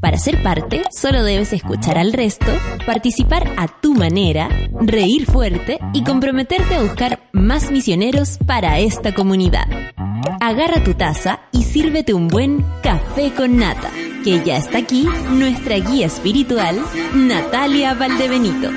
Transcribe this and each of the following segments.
Para ser parte, solo debes escuchar al resto, participar a tu manera, reír fuerte y comprometerte a buscar más misioneros para esta comunidad. Agarra tu taza y sírvete un buen café con nata, que ya está aquí nuestra guía espiritual, Natalia Valdebenito.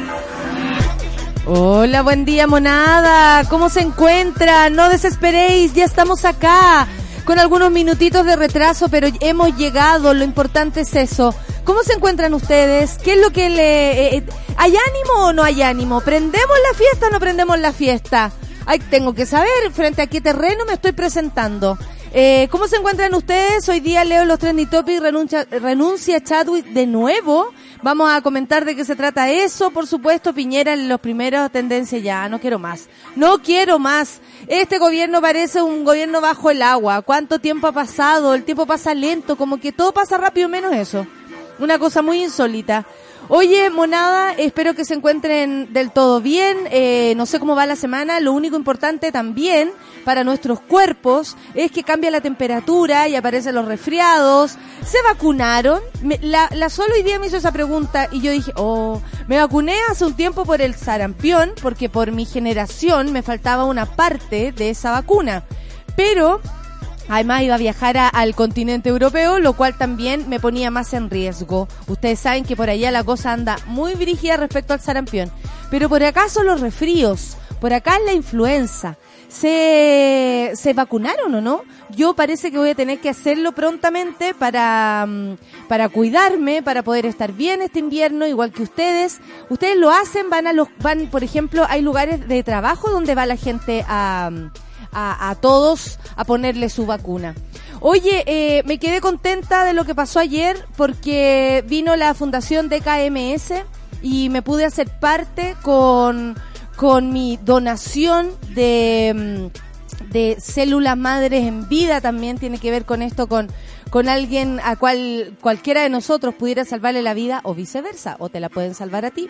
Hola, buen día monada, ¿cómo se encuentra? No desesperéis, ya estamos acá con algunos minutitos de retraso, pero hemos llegado, lo importante es eso. ¿Cómo se encuentran ustedes? ¿Qué es lo que le... Eh, eh, ¿Hay ánimo o no hay ánimo? ¿Prendemos la fiesta o no prendemos la fiesta? Ay, tengo que saber frente a qué terreno me estoy presentando. Eh, ¿Cómo se encuentran ustedes? Hoy día leo los trending topics, renuncia, renuncia Chadwick de nuevo. Vamos a comentar de qué se trata eso. Por supuesto, Piñera en los primeros tendencias ya, no quiero más. No quiero más. Este gobierno parece un gobierno bajo el agua. ¿Cuánto tiempo ha pasado? El tiempo pasa lento, como que todo pasa rápido menos eso. Una cosa muy insólita. Oye, monada, espero que se encuentren del todo bien. Eh, no sé cómo va la semana. Lo único importante también para nuestros cuerpos es que cambia la temperatura y aparecen los resfriados. ¿Se vacunaron? la, la solo hoy día me hizo esa pregunta y yo dije, oh, me vacuné hace un tiempo por el sarampión porque por mi generación me faltaba una parte de esa vacuna. Pero Además iba a viajar al continente europeo, lo cual también me ponía más en riesgo. Ustedes saben que por allá la cosa anda muy brígida respecto al sarampión. Pero por acá son los resfríos, por acá es la influenza. ¿Se, ¿Se vacunaron o no? Yo parece que voy a tener que hacerlo prontamente para, mm, para cuidarme, para poder estar bien este invierno, igual que ustedes. Ustedes lo hacen, van a los, van, por ejemplo, hay lugares de trabajo donde va la gente a, a, todos a ponerle su vacuna. Oye, eh, me quedé contenta de lo que pasó ayer porque vino la fundación de KMS y me pude hacer parte con, con mi donación de, mm, de células madres en vida también tiene que ver con esto, con con alguien a cual cualquiera de nosotros pudiera salvarle la vida o viceversa, o te la pueden salvar a ti.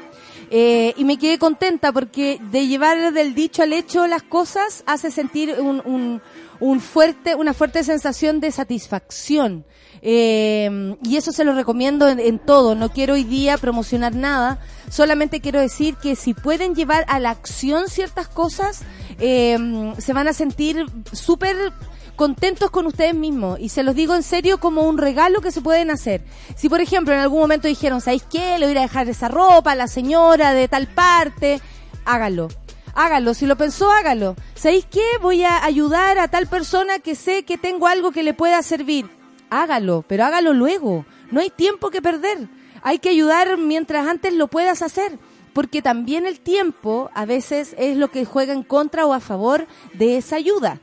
Eh, y me quedé contenta porque de llevar del dicho al hecho las cosas hace sentir un, un, fuerte, una fuerte sensación de satisfacción. Eh, y eso se lo recomiendo en, todo. No quiero hoy día promocionar nada. Solamente quiero decir que si pueden llevar a la acción ciertas cosas, eh, se van a sentir súper contentos con ustedes mismos. Y se los digo en serio como un regalo que se pueden hacer. Si, por ejemplo, en algún momento dijeron, ¿sabéis qué? Le voy a dejar esa ropa a la señora de tal parte. Hágalo. Hágalo. Si lo pensó, hágalo. ¿Sabéis qué? Voy a ayudar a tal persona que sé que tengo algo que le pueda servir. Hágalo, pero hágalo luego. No hay tiempo que perder. Hay que ayudar mientras antes lo puedas hacer porque también el tiempo a veces es lo que juega en contra o a favor de esa ayuda.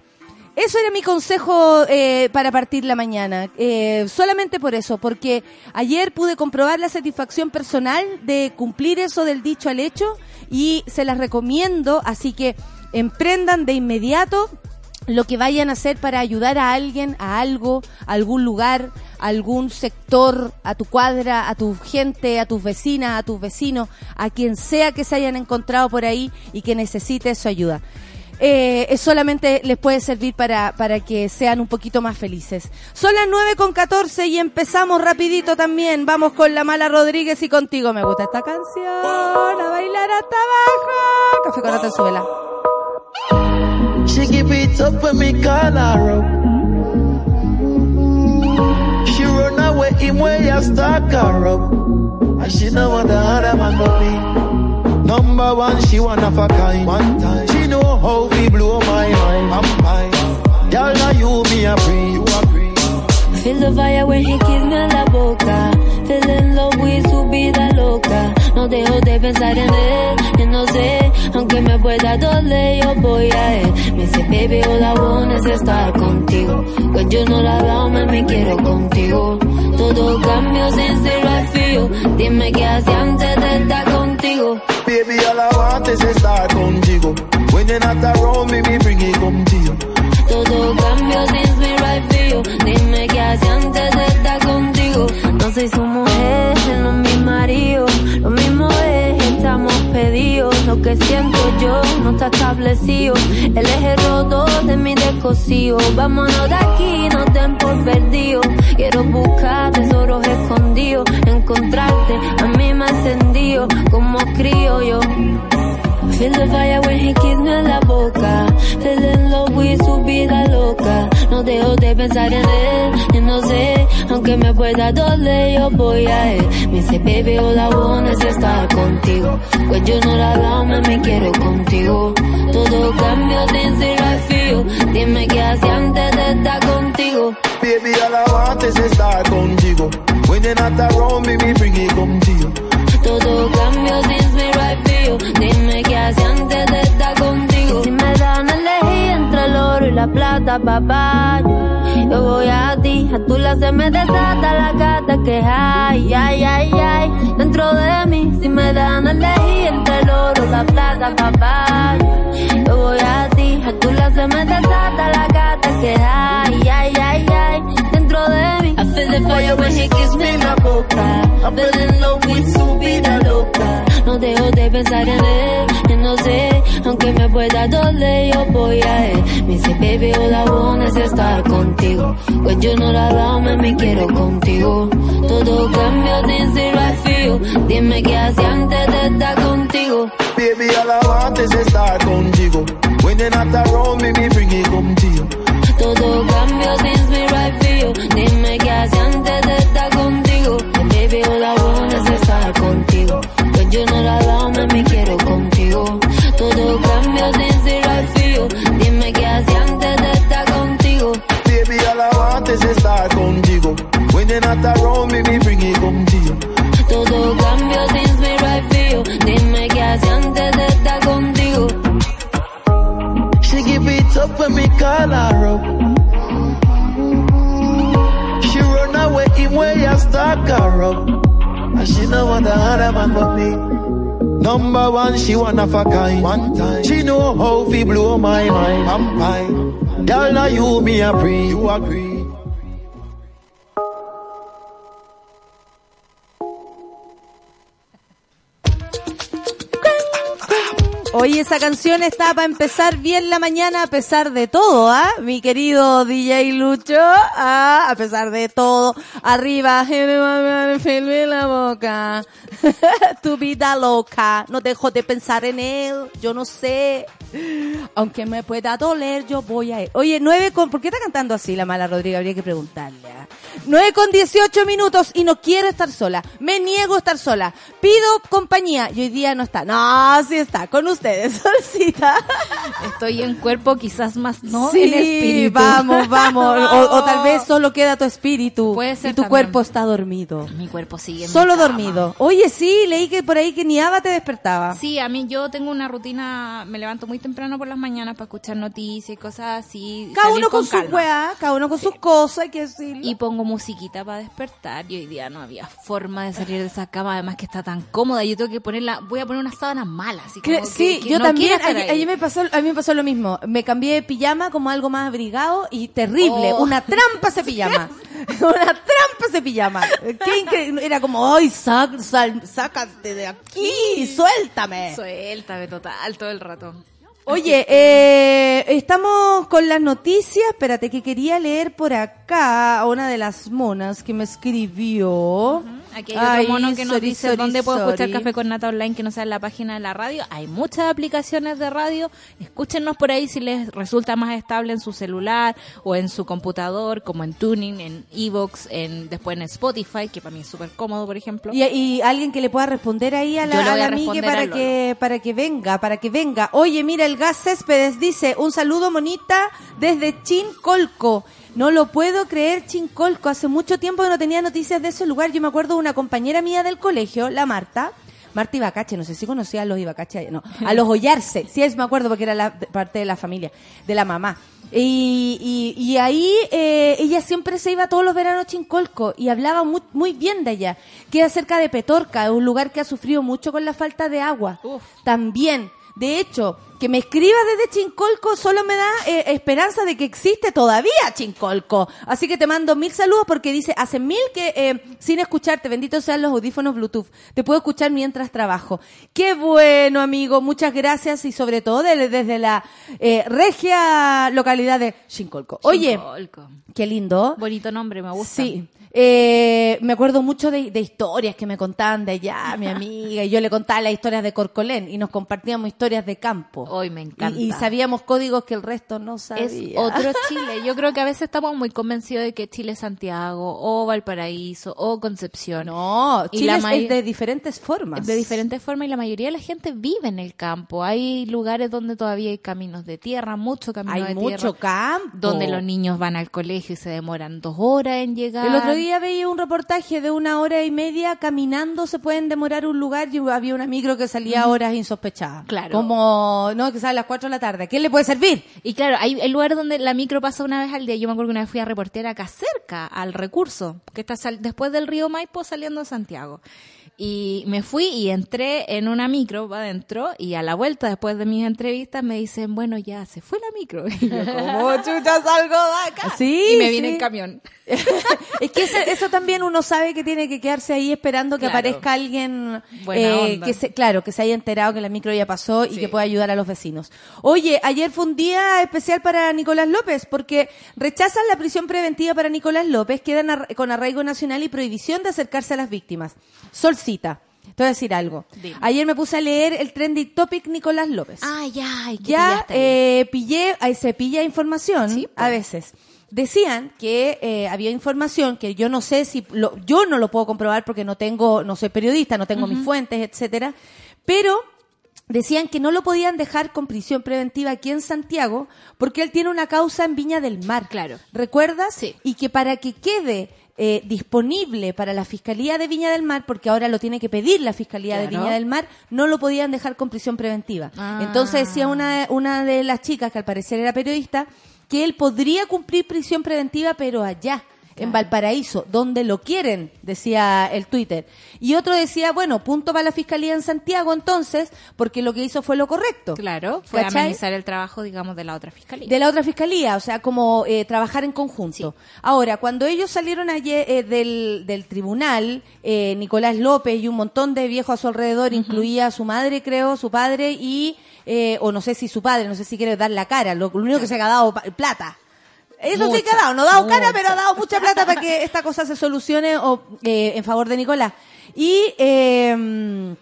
Eso era mi consejo eh, para partir la mañana. Eh, solamente por eso, porque ayer pude comprobar la satisfacción personal de cumplir eso del dicho al hecho y se las recomiendo, así que emprendan de inmediato lo que vayan a hacer para ayudar a alguien, a algo, a algún lugar, a algún sector, a tu cuadra, a tu gente, a tus vecinas, a tus vecinos, a quien sea que se hayan encontrado por ahí y que necesite su ayuda eh, solamente les puede servir para, para que sean un poquito más felices. Son las 9 con 14 y empezamos rapidito también. Vamos con la mala Rodríguez y contigo. Me gusta esta canción. A bailar hasta abajo. Café con Atenzuela. She give it up when me up. She run away you stalk her up. And she know what the other man. Number one, she one of a kind. One time. Know how we blow my mind. I'm. Girl, now you me a free. You. Feel the fire when he kiss me en la boca. Feel in love with su vida loca. No dejo de pensar en él. Y no sé, aunque me pueda doler, yo voy a él. Me dice, baby, all I want es estar contigo. When you know la me, me quiero contigo. Todo cambio sin ser feel. Dime qué hacía antes de estar contigo. Baby, all I want es estar contigo. When you're not around me, me bring it come. Todo cambio since me right for you. Dime qué hacía antes de estar contigo. No soy su mujer, no es mi marido. Lo mismo es, estamos pedidos. Lo que siento yo no está establecido. El eje roto de mi descosío. Vámonos de aquí, no te por perdido. Quiero buscar tesoros escondidos. Encontrarte a mí me encendido como crío yo. Feel the fire when he kiss me en la boca. Feel in love with su vida loca. No dejo de pensar en él, y no sé, aunque me pueda doler, yo voy a él. Me dice, baby, I want is estar contigo. Pues yo no la dado, me quiero contigo. Todo cambio sin ser feel. Dime qué hacía antes de estar contigo. Baby, all I want is estar contigo. When you're not around me, me bring it contigo. Todo cambio sin me right Dime qué hacía antes de estar contigo. Si me dan a elegir entre el oro y la plata, papá, yo, voy a ti. A tu lado se me desata la gata que hay, ay, ay, ay. Dentro de mí, si me dan a elegir entre el oro y la plata, papá, yo, voy a ti. A tu lado se me desata la gata que hay, ay, ay, ay. Dentro de mí, I feel the fire when he kiss me en la boca. I feel in love with su vida loca. No dejo de pensar en él, yo no sé, aunque me pueda doler, yo voy a él. Me dice, baby, all I want es estar contigo. Pues yo no la dado, me quiero contigo. Todo cambio sin ser I feel. Dime qué hacía antes de estar contigo. Baby, all I want is estar contigo. When you're not around me, me bring it contigo. Todo cambio sin ser I feel. Dime qué hacía antes de estar contigo. Baby, all I want es estar contigo. Pues yo no la dado, me Number she one of a kind. One time. She know how fi blow my mind. I'm fine. Girl, now you me a breathe. You agree. Canción está para empezar bien la mañana a pesar de todo, ¿ah? Mi querido DJ Lucho, ¿ah? A pesar de todo. Arriba, filme la boca. tu vida loca. No dejo de pensar en él. Yo no sé. Aunque me pueda doler, yo voy a él. Oye, nueve con... ¿Por qué está cantando así la mala Rodrigo? Habría que preguntarle, ¿ah? 9 con 18 minutos y no quiero estar sola. Me niego a estar sola. Pido compañía y hoy día no está. No, sí está. Con ustedes, Solcita. Estoy en cuerpo, quizás más no sí, en espíritu. vamos, vamos. O, o tal vez solo queda tu espíritu. Puede ser y tu también. cuerpo está dormido. Mi cuerpo sigue en mi Solo cama. dormido. Oye, sí, leí que por ahí que ni Ava te despertaba. Sí, a mí yo tengo una rutina, me levanto muy temprano por las mañanas para escuchar noticias y cosas así. Cada uno con, calma. weas, cada uno con sus cosas, hay que decirlo. Y pongo musiquita para despertar y hoy día no había forma de salir de esa cama, además que está tan cómoda. Yo tengo que ponerla, voy a poner una sábana mala, así como que- sí, que yo no también. Ayer, ayer me pasó, a mí me pasó lo mismo. Me cambié de pijama como algo más abrigado y terrible. Oh. Una trampa ese pijama. Una trampa ese pijama. Qué increíble. Era como, ay, sac, sal- sácate de aquí, suéltame. Suéltame total todo el rato. Oye, eh, estamos con las noticias. Espérate, que quería leer por acá a una de las monas que me escribió. Aquí hay otro Ay, mono que nos sorry, dice sorry, dónde puedo escuchar. Café con Nata Online que no sea en la página de la radio. Hay muchas aplicaciones de radio. Escúchenos por ahí si les resulta más estable en su celular o en su computador, como en Tuning, en Evox, en, después en Spotify, que para mí es súper cómodo, por ejemplo. Y, y alguien que le pueda responder ahí a la, a la Migue para que, para que venga, para que venga. Oye, mira, el Gas Céspedes dice, un saludo monita desde Chincolco. No lo puedo creer, Chincolco. Hace mucho tiempo que no tenía noticias de ese lugar. Yo me acuerdo de una compañera mía del colegio, la Marta. Marta Ibacache, no sé si conocía a los Ibacache, no, a los Ollarse, sí es, me acuerdo porque era la, parte de la familia, de la mamá. Y, y, y ahí eh, ella siempre se iba todos los veranos a Chincolco y hablaba muy, muy bien de ella. Queda cerca de Petorca, un lugar que ha sufrido mucho con la falta de agua. Uf. También. De hecho, que me escribas desde Chincolco solo me da eh, esperanza de que existe todavía Chincolco. Así que te mando mil saludos porque dice, hace mil que eh, sin escucharte, bendito sean los audífonos Bluetooth, te puedo escuchar mientras trabajo. Qué bueno, amigo, muchas gracias y sobre todo de- desde la eh, regia localidad de Chincolco. Oye, Chincolco. qué lindo. Bonito nombre, me gusta. Sí. Eh, me acuerdo mucho de, de historias que me contaban de allá, mi amiga, y yo le contaba las historias de Corcolén y nos compartíamos historias de campo. Hoy me encanta. Y, y sabíamos códigos que el resto no sabía. Es otro Chile. Yo creo que a veces estamos muy convencidos de que Chile es Santiago, o Valparaíso, o Concepción. No, Y Chile la es- de diferentes formas. De diferentes formas y la mayoría de la gente vive en el campo. Hay lugares donde todavía hay caminos de tierra, mucho camino Hay de mucho tierra. campo. Donde los niños van al colegio y se demoran dos horas en llegar. El otro día veía un reportaje de una hora y media caminando se pueden demorar un lugar y había una micro que salía a horas insospechadas. Claro. Como, no, que sale a las 4 de la tarde. ¿A quién le puede servir? Y claro, hay el lugar donde la micro pasa una vez al día. Yo me acuerdo que una vez fui a reportear acá cerca, al recurso, que está sal- después del río Maipo saliendo a Santiago. Y me fui y entré en una micro para adentro y a la vuelta después de mis entrevistas me dicen, bueno, ya se fue la micro. Y yo como, chucha, salgo de acá. Sí, y me viene sí. el camión. es que ese- eso también uno sabe que tiene que quedarse ahí esperando que Claro. aparezca alguien eh, que se, claro, que se haya enterado que la micro ya pasó y Sí. que pueda ayudar a los vecinos. Oye, ayer fue un día especial para Nicolás López porque rechazan la prisión preventiva para Nicolás López, quedan ar- con arraigo nacional y prohibición de acercarse a las víctimas. Te voy a decir algo. Dime. Ayer me puse a leer el trending topic Nicolás López Ah, ya, ¿y qué ya eh, pillé, ahí se pilla información Sí, a veces. Decían que eh, había información que yo no sé si lo, yo no lo puedo comprobar porque no tengo, no soy periodista, no tengo mis fuentes, etcétera, pero decían que no lo podían dejar con prisión preventiva aquí en Santiago porque él tiene una causa en Viña del Mar. Claro. ¿Recuerdas? Sí. Y que para que quede eh, disponible para la Fiscalía de Viña del Mar, porque ahora lo tiene que pedir la Fiscalía de. Viña del Mar, no lo podían dejar con prisión preventiva. Ah. Entonces decía una, una de las chicas, que al parecer era periodista, que él podría cumplir prisión preventiva, pero allá, en Valparaíso, donde lo quieren, decía el Twitter. Y otro decía, bueno, punto para la Fiscalía en Santiago entonces, porque lo que hizo fue lo correcto. Claro, fue ¿Cachai? amenizar el trabajo, digamos, de la otra fiscalía. De la otra fiscalía, o sea, como eh, trabajar en conjunto. Ahora, cuando ellos salieron ayer eh, del, del tribunal, eh, Nicolás López y un montón de viejos a su alrededor, incluía a su madre, creo, su padre y, eh, o no sé si su padre, no sé si quiere dar la cara, lo, lo único que se ha dado plata. Eso sí que ha dado, no ha dado cara, pero ha dado mucha plata para que esta cosa se solucione o, eh, en favor de Nicolás. Y eh,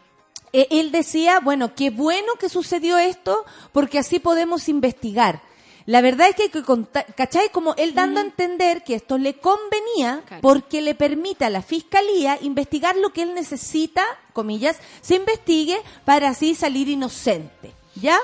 él decía, bueno, qué bueno que sucedió esto, porque así podemos investigar. La verdad es que hay que contar, ¿cachai? Como él dando a entender que esto le convenía porque le permite a la fiscalía investigar lo que él necesita, comillas, se investigue para así salir inocente. ¿Ya?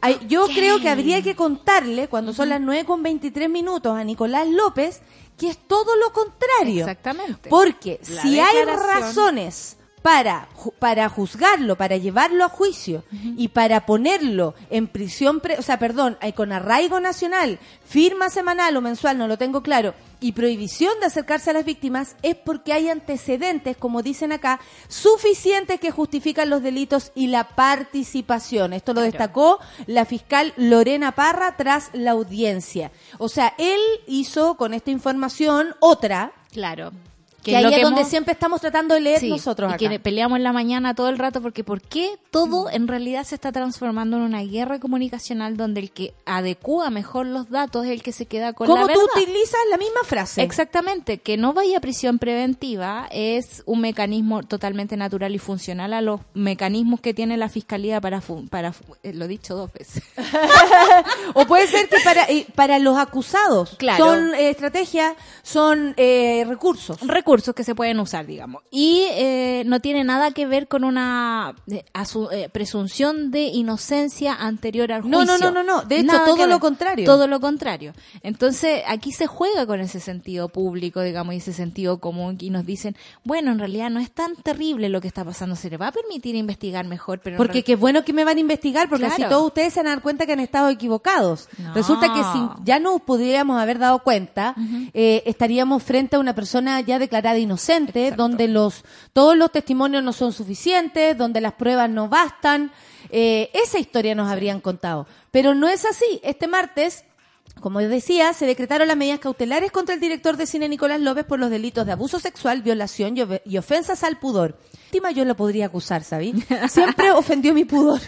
Ay, Yo creo que habría que contarle, cuando son las 9 con 23 minutos, a Nicolás López, que es todo lo contrario. Exactamente. Porque La si hay razones para, para juzgarlo, para llevarlo a juicio y para ponerlo en prisión, pre- o sea, perdón, eh, con arraigo nacional, firma semanal o mensual, no lo tengo claro, y prohibición de acercarse a las víctimas, es porque hay antecedentes, como dicen acá, suficientes que justifican los delitos y la participación. Esto lo destacó la fiscal Lorena Parra tras la audiencia. O sea, él hizo con esta información otra, Claro. Que, es ahí es que donde hemos- siempre estamos tratando de leer Sí, nosotros y que peleamos en la mañana todo el rato porque ¿por qué todo en realidad se está transformando en una guerra comunicacional donde el que adecúa mejor los datos es el que se queda con la tú verdad? utilizas la misma frase. Exactamente, que no vaya a prisión preventiva es un mecanismo totalmente natural y funcional a los mecanismos que tiene la fiscalía para para eh, lo he dicho dos veces. O puede ser que para, eh, para los acusados Claro. son eh, estrategias, son eh, recursos. Recursos que se pueden usar, digamos. Y eh, no tiene nada que ver con una eh, asu- eh, presunción de inocencia anterior al No, juicio. no, no, no, no. De hecho, Nada todo lo contrario. Todo lo contrario. Entonces, aquí se juega con ese sentido público, digamos, y ese sentido común, y nos dicen, bueno, en realidad no es tan terrible lo que está pasando, se le va a permitir investigar mejor, pero Porque qué bueno que me van a investigar, porque así Claro. todos ustedes se van a dar cuenta que han estado equivocados. No. Resulta que si ya nos pudiéramos haber dado cuenta, estaríamos frente a una persona ya declarada inocente, Exacto. donde los todos los testimonios no son suficientes, donde las pruebas no bastan. eh, esa historia nos habrían contado. Pero no es así. Este martes como decía, se decretaron las medidas cautelares contra el director de cine Nicolás López por los delitos de abuso sexual, violación y ofensas al pudor. Yo lo podría acusar, ¿sabí? Siempre ofendió mi pudor.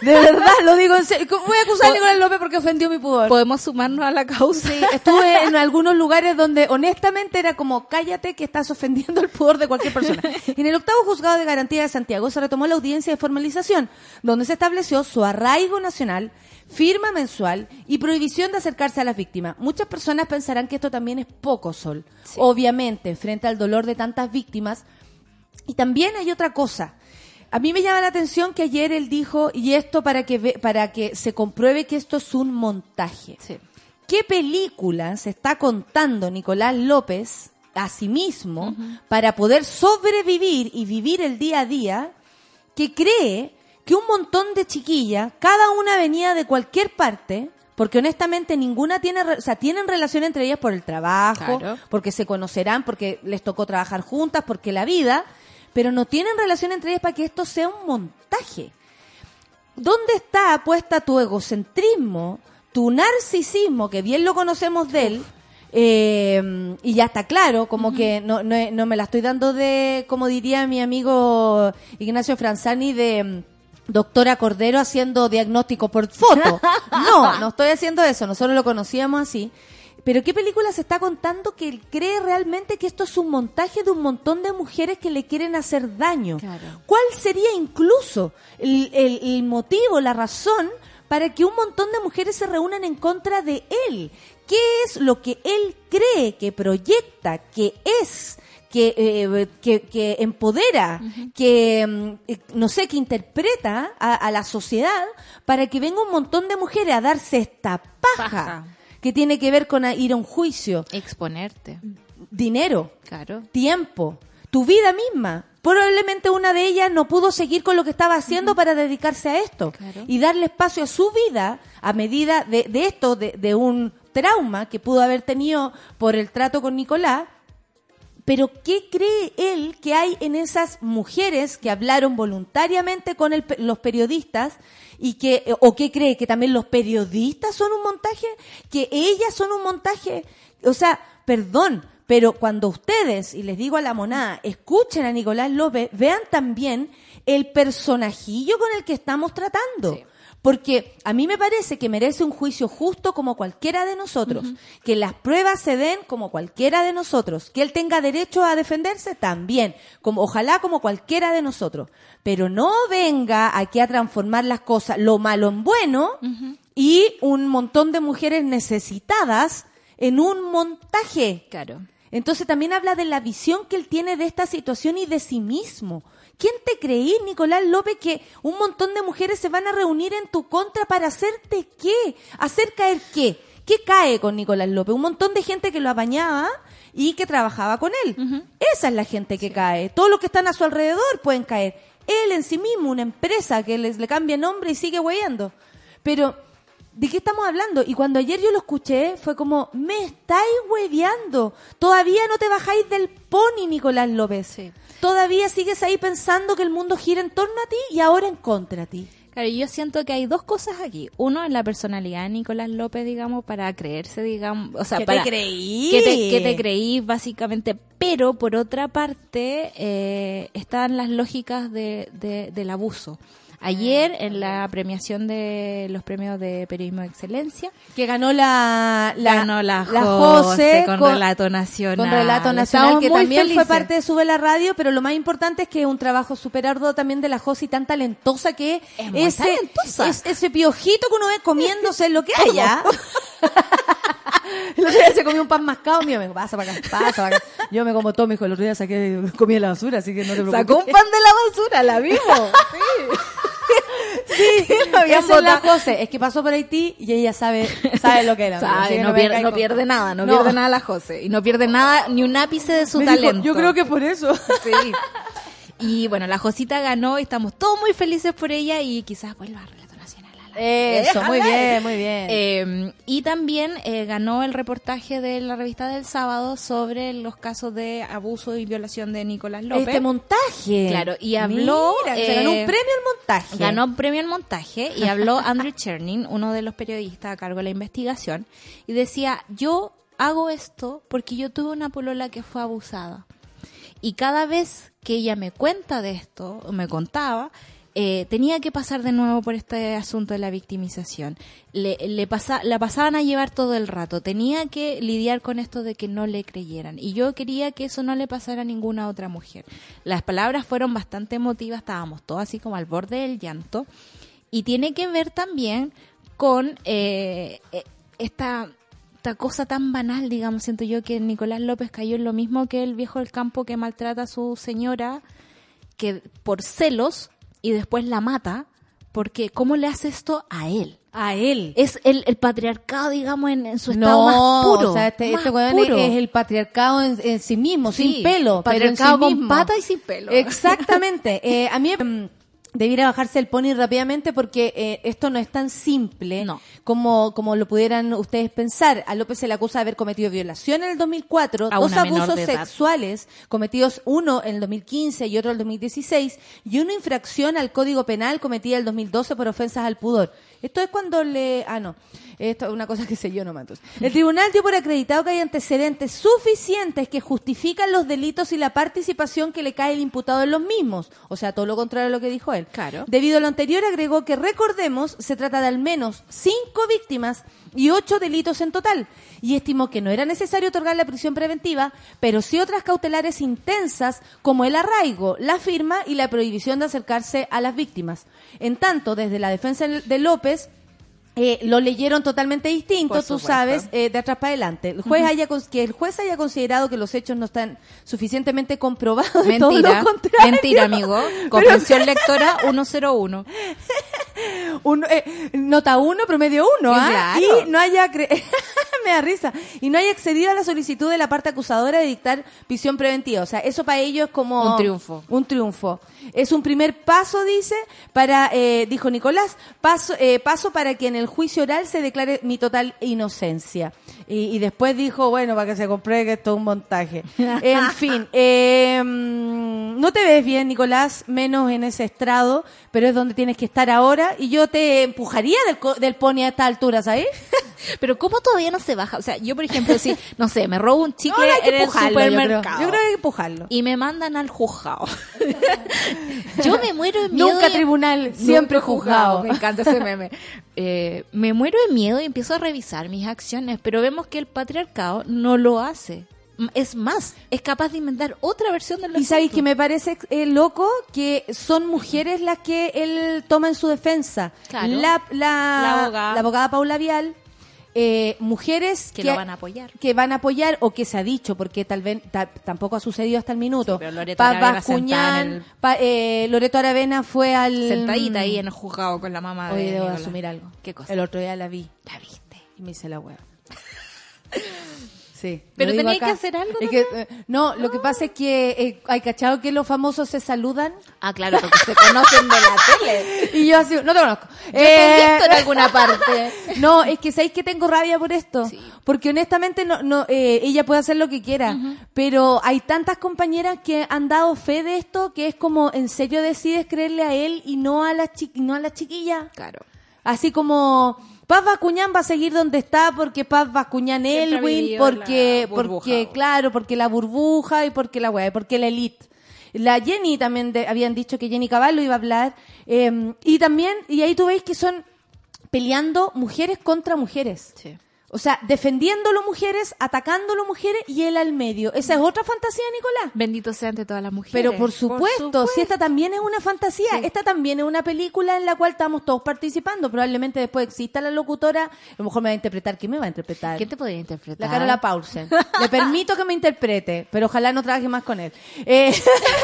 De verdad, lo digo en serio. ¿Cómo Voy a acusar a Nicolás López porque ofendió mi pudor. Podemos sumarnos a la causa. Sí, estuve en algunos lugares donde honestamente era como cállate que estás ofendiendo el pudor de cualquier persona. En el octavo juzgado de garantía de Santiago se retomó la audiencia de formalización, donde se estableció su arraigo nacional, firma mensual y prohibición de acercarse a las víctimas. Muchas personas pensarán que esto también es poco sol. Obviamente, frente al dolor de tantas víctimas. Y también hay otra cosa. A mí me llama la atención que ayer él dijo, y esto para que, ve- para que se compruebe que esto es un montaje. Sí. ¿Qué película se está contando Nicolás López a sí mismo para poder sobrevivir y vivir el día a día que cree que un montón de chiquillas, cada una venía de cualquier parte, porque honestamente ninguna tiene, o sea, tienen relación entre ellas por el trabajo, Claro. porque se conocerán, porque les tocó trabajar juntas, porque la vida, pero no tienen relación entre ellas para que esto sea un montaje. ¿Dónde está puesta tu egocentrismo, tu narcisismo, que bien lo conocemos de él? eh, y ya está claro, como que no, no, no me la estoy dando de, como diría mi amigo Ignacio Franzani, de mm, doctora Cordero haciendo diagnóstico por foto. No, no estoy haciendo eso, nosotros lo conocíamos así. Pero ¿qué película se está contando que él cree realmente que esto es un montaje de un montón de mujeres que le quieren hacer daño? Claro. ¿Cuál sería incluso el, el- el motivo, la razón para que un montón de mujeres se reúnan en contra de él? ¿Qué es lo que él cree, que proyecta, que es? Que, eh, que, que empodera, que, mm, eh, no sé, que interpreta a, a la sociedad para que venga un montón de mujeres a darse esta paja, Paja. Que tiene que ver con ir a un juicio, Exponerte. dinero, Claro. tiempo, tu vida misma. Probablemente una de ellas no pudo seguir con lo que estaba haciendo para dedicarse a esto Claro. y darle espacio a su vida a medida de, de esto, de, de un trauma que pudo haber tenido por el trato con Nicolás. Pero ¿qué cree él que hay en esas mujeres que hablaron voluntariamente con el los periodistas y que eh, o qué cree que también los periodistas son un montaje, que ellas son un montaje? O sea, perdón, pero cuando ustedes, y les digo a la monada, escuchen a Nicolás López, vean también el personajillo con el que estamos tratando. Porque a mí me parece que merece un juicio justo como cualquiera de nosotros, que las pruebas se den como cualquiera de nosotros, que él tenga derecho a defenderse también, como ojalá como cualquiera de nosotros, pero no venga aquí a transformar las cosas, lo malo en bueno y un montón de mujeres necesitadas en un montaje. Claro. Entonces también habla de la visión que él tiene de esta situación y de sí mismo. ¿Quién te creí, Nicolás López, que un montón de mujeres se van a reunir en tu contra para hacerte qué? ¿Hacer caer qué? ¿Qué cae con Nicolás López? Un montón de gente que lo apañaba y que trabajaba con él. Esa es la gente que cae. Todos los que están a su alrededor pueden caer. Él en sí mismo, una empresa que les, le cambia nombre y sigue hueando. Pero, ¿de qué estamos hablando? Y cuando ayer yo lo escuché, fue como, me estáis hueveando. Todavía no te bajáis del pony, Nicolás López. Sí. Todavía sigues ahí pensando que el mundo gira en torno a ti y ahora en contra a ti. Claro, yo siento que hay dos cosas aquí. Uno es la personalidad de Nicolás López, digamos, para creerse, digamos, o sea, ¿Que te para creí? Que te, que te creí, básicamente. Pero por otra parte, eh, están las lógicas de, de- del abuso. Ayer, en la premiación de los premios de periodismo de excelencia, Que ganó la, la, ganó la, la José José con, relato nacional. Con relato nacional, Estamos que también fue parte de Sube la Radio, pero lo más importante es que es un trabajo súper arduo también de la Josi, tan talentosa que Es muy ese, talentosa. es- ese piojito que uno ve comiéndose lo que haya. El otro día se comió un pan mascado mío, me dijo, pasa para acá, pasa para acá. Yo me como todo, me dijo, el otro día saqué, comí en la basura, así que no te preocupes. Sacó un pan de la basura, la vimos. Sí, Lo habían esa es la. José, es que pasó por Haití y ella sabe, sabe lo que era. Sabe, no, pierde, no nada, no, pierde nada la José. Y no pierde nada, ni un ápice de su Me dijo, talento. yo creo que por eso. Sí. Y bueno, la Josita ganó y estamos todos muy felices por ella y quizás vuelva a Relato Nacional a la Eso, muy bien, muy bien. Eh, y también eh, ganó el reportaje de la revista del sábado sobre los casos de abuso y violación de Nicolás López. Este montaje. Claro, y habló, Mira, se ganó eh, un premio al montaje. Ganó un premio al montaje y habló Andrew Chernin, uno de los periodistas a cargo de la investigación, y decía, yo hago esto porque yo tuve una polola que fue abusada. Y cada vez que ella me cuenta de esto, me contaba, eh, tenía que pasar de nuevo por este asunto de la victimización. Le, le la pasaban a llevar todo el rato. Tenía que lidiar con esto de que no le creyeran. Y yo quería que eso no le pasara a ninguna otra mujer. Las palabras fueron bastante emotivas, estábamos todos así como al borde del llanto. Y tiene que ver también con eh, eh, esta, esta cosa tan banal, digamos, siento yo que Nicolás López cayó en lo mismo que el viejo del campo que maltrata a su señora que por celos y después la mata, porque ¿cómo le hace esto a él? A él. Es el, el patriarcado, digamos, en, en su estado más puro. o sea, este, este weón es, puro. es el patriarcado en, en sí mismo, Sí, sin pelo. pero en sí patriarcado con mismo. pata y sin pelo. Exactamente. Eh, a mí mm, debiera bajarse el pony rápidamente porque eh, esto no es tan simple No. como, como lo pudieran ustedes pensar. A López se le acusa de haber cometido violación en el 2004, A dos abusos sexuales cometidos uno en el 2015 y otro en el 2016 y una infracción al Código Penal cometida en el 2012 por ofensas al pudor. Esto es cuando le... Ah, no. Esto es una cosa que sé yo nomás. entonces. El tribunal dio por acreditado que hay antecedentes suficientes que justifican los delitos y la participación que le cae el imputado en los mismos. O sea, todo lo contrario a lo que dijo él. Claro. Debido a lo anterior, agregó que recordemos, se trata de al menos cinco víctimas y ocho delitos en total. Y estimó que no era necesario otorgar la prisión preventiva, pero sí otras cautelares intensas como el arraigo, la firma y la prohibición de acercarse a las víctimas. En tanto, desde la defensa de López, López eh, lo leyeron totalmente distinto, tú sabes, eh, de atrás para adelante. El juez haya cons- que el juez haya considerado que los hechos no están suficientemente comprobados. todo Mentira, lo contrario. mentira, amigo. Comprensión lectora 101. Un, eh, nota 1, promedio 1, ¿ah? Claro. Y no haya, cre- me da risa, y no haya accedido a la solicitud de la parte acusadora de dictar prisión preventiva. O sea, eso para ellos es como... Un triunfo. Un triunfo. Es un primer paso, dice, para, eh, dijo Nicolás, paso, eh, paso para que en el juicio oral se declare mi total inocencia. Y, y después dijo, bueno, para que se compruebe que esto es un montaje. En fin, eh, mm, no te ves bien, Nicolás, menos en ese estrado, pero es donde tienes que estar ahora. Y yo te empujaría del, del pony a esta altura, ¿sabes? Pero ¿cómo todavía no se baja? O sea, yo, por ejemplo, si, no sé, me robo un chicle no hay que en el empujarlo, yo creo. supermercado. Yo creo que hay que empujarlo. y me mandan al juzgado. Yo me muero de miedo. Nunca tribunal, siempre juzgado. Me encanta ese meme. Eh, me muero de miedo y empiezo a revisar mis acciones, pero vemos que el patriarcado no lo hace. Es más, es capaz de inventar otra versión del Y sabéis que me parece eh, loco que son mujeres las que él toma en su defensa. Claro. La, la, La abogada. la abogada Paula Vial, eh, mujeres Que lo van a apoyar. que van a apoyar o que se ha dicho porque tal vez ta- tampoco ha sucedido hasta el minuto. Sí, pero Loreto Aravena en el- Pa- eh, Loreto Aravena fue al Sentadita ahí en el juzgado con la mamá Hoy de debo Nicolás. asumir algo. ¿Qué cosa? El otro día la vi La viste. y me hice la hueá. Sí. Pero acá. que hacer algo Es que, eh, no, lo que pasa es que eh, hay cachado que los famosos se saludan Ah, claro, porque se conocen de la tele. y yo así, no te conozco. Yo te he Eh, visto en alguna parte. No, es que sabéis que tengo rabia por esto. Sí. Porque honestamente no, no, eh, ella puede hacer lo que quiera. Pero hay tantas compañeras que han dado fe de esto que es como, ¿en serio decides creerle a él y no a la, chi- no a la chiquilla? Claro. Así como Paz Bascuñán va a seguir donde está porque Paz Bascuñán Siempre Elwin, porque, porque claro, porque la burbuja y porque la weá, porque la elite. La Jenny también de- habían dicho que Jenny Caballo iba a hablar. eh, y también, y ahí tú veis que son peleando mujeres contra mujeres. Sí. O sea, defendiéndolo mujeres, atacándolo mujeres y él al medio. Esa es otra fantasía, Nicolás. Bendito sea ante todas las mujeres. Pero por supuesto, si esta también es una fantasía, Sí. esta también es una película en la cual estamos todos participando. Probablemente después exista la locutora, a lo mejor me va a interpretar. ¿Quién me va a interpretar? ¿Quién te podría interpretar? La Carola Paulsen. Le permito que me interprete, pero ojalá no trabaje más con él. Eh,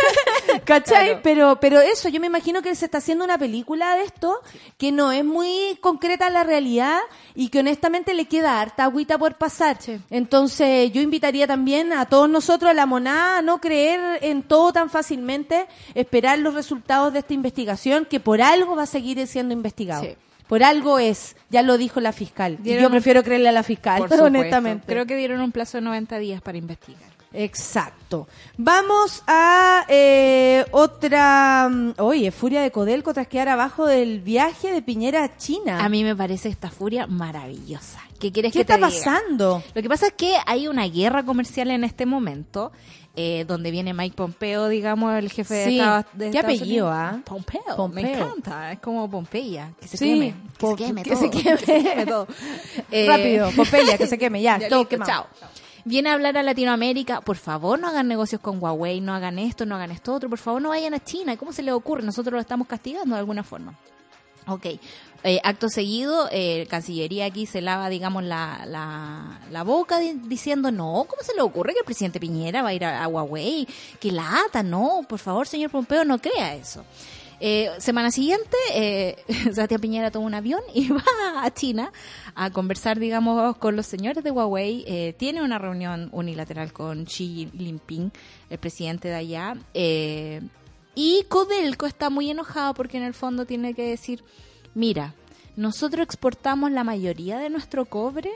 ¿Cachai? Claro. Pero, pero eso, yo me imagino que se está haciendo una película de esto que no es muy concreta a la realidad y que honestamente le queda harta agüita por pasar. Sí. Entonces, yo invitaría también a todos nosotros, a la monada, a no creer en todo tan fácilmente, esperar los resultados de esta investigación que por algo va a seguir siendo investigado. Sí. Por algo es, ya lo dijo la fiscal. Y yo prefiero creerle a la fiscal, honestamente. Creo que dieron un plazo de 90 días para investigar. Exacto. Vamos a eh, otra. mm, Oye, Furia de Codelco tras quedar abajo del viaje de Piñera a China. A mí me parece esta furia maravillosa. ¿Qué quieres ¿Qué que te está diga? pasando? Lo que pasa es que hay una guerra comercial en este momento, eh, donde viene Mike Pompeo, digamos, el jefe Sí. de Estados de ¿Qué Estados apellido, ah? Pompeo, me Pompeo. encanta, es como Pompeya, que se Sí, queme, que se queme que todo, se queme. que se queme todo. Eh, Rápido, Pompeya, que se queme, ya, ya todo listo, quemado. chao. Viene a hablar a Latinoamérica, por favor no hagan negocios con Huawei, no hagan esto, no hagan esto otro, por favor no vayan a China, ¿cómo se les ocurre? Nosotros lo estamos castigando de alguna forma. Ok, Eh, acto seguido, eh, Cancillería aquí se lava, digamos, la, la, la boca di- diciendo, no, ¿cómo se le ocurre que el presidente Piñera va a ir a, a Huawei? Que lata, no, por favor, señor Pompeo, no crea eso. Eh, semana siguiente, eh, Sebastián Piñera toma un avión y va a China a conversar, digamos, con los señores de Huawei. Eh, tiene una reunión unilateral con Xi Jinping, el presidente de allá. Eh, y Codelco está muy enojado porque en el fondo tiene que decir, mira, nosotros exportamos la mayoría de nuestro cobre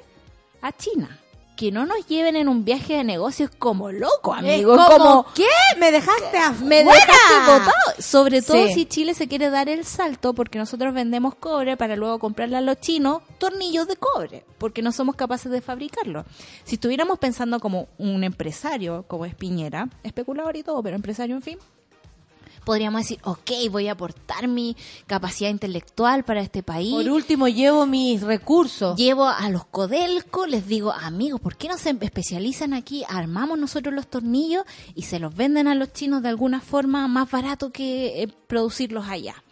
a China. Que no nos lleven en un viaje de negocios como loco, amigo. Como, como ¿qué? ¿Me dejaste afuera? me dejaste botado. Sobre todo Sí. si Chile se quiere dar el salto, porque nosotros vendemos cobre para luego comprarle a los chinos tornillos de cobre, porque no somos capaces de fabricarlo. Si estuviéramos pensando como un empresario, como es Piñera, especulador y todo, pero empresario, en fin, podríamos decir, ok, voy a aportar mi capacidad intelectual para este país. Por último, llevo mis recursos. Llevo a los Codelco, les digo, amigos, ¿por qué no se especializan aquí? Armamos nosotros los tornillos y se los venden a los chinos de alguna forma más barato que eh, producirlos allá.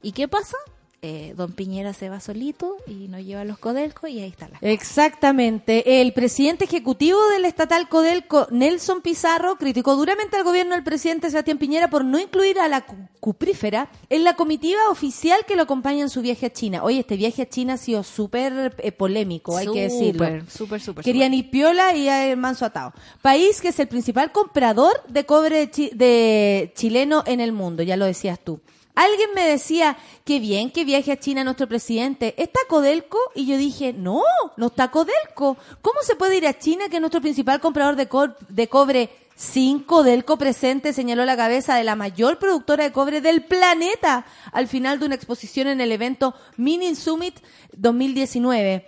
¿Y qué pasa? Eh, don Piñera se va solito y nos lleva a los Codelco y ahí está la... Exactamente. El presidente ejecutivo del estatal Codelco, Nelson Pizarro, criticó duramente al gobierno del presidente Sebastián Piñera por no incluir a la cu- cuprífera en la comitiva oficial que lo acompaña en su viaje a China. Oye, este viaje a China ha sido súper eh, polémico, hay que decirlo. Súper, súper, súper. Querían ir piola y el manso atado. País que es el principal comprador de cobre chi- de chileno en el mundo, ya lo decías tú. Alguien me decía, qué bien que viaje a China nuestro presidente. ¿Está Codelco? Y yo dije, no, no está Codelco. ¿Cómo se puede ir a China que es nuestro principal comprador de, co- de cobre sin Codelco presente? Señaló la cabeza de la mayor productora de cobre del planeta al final de una exposición en el evento Mining Summit 2019.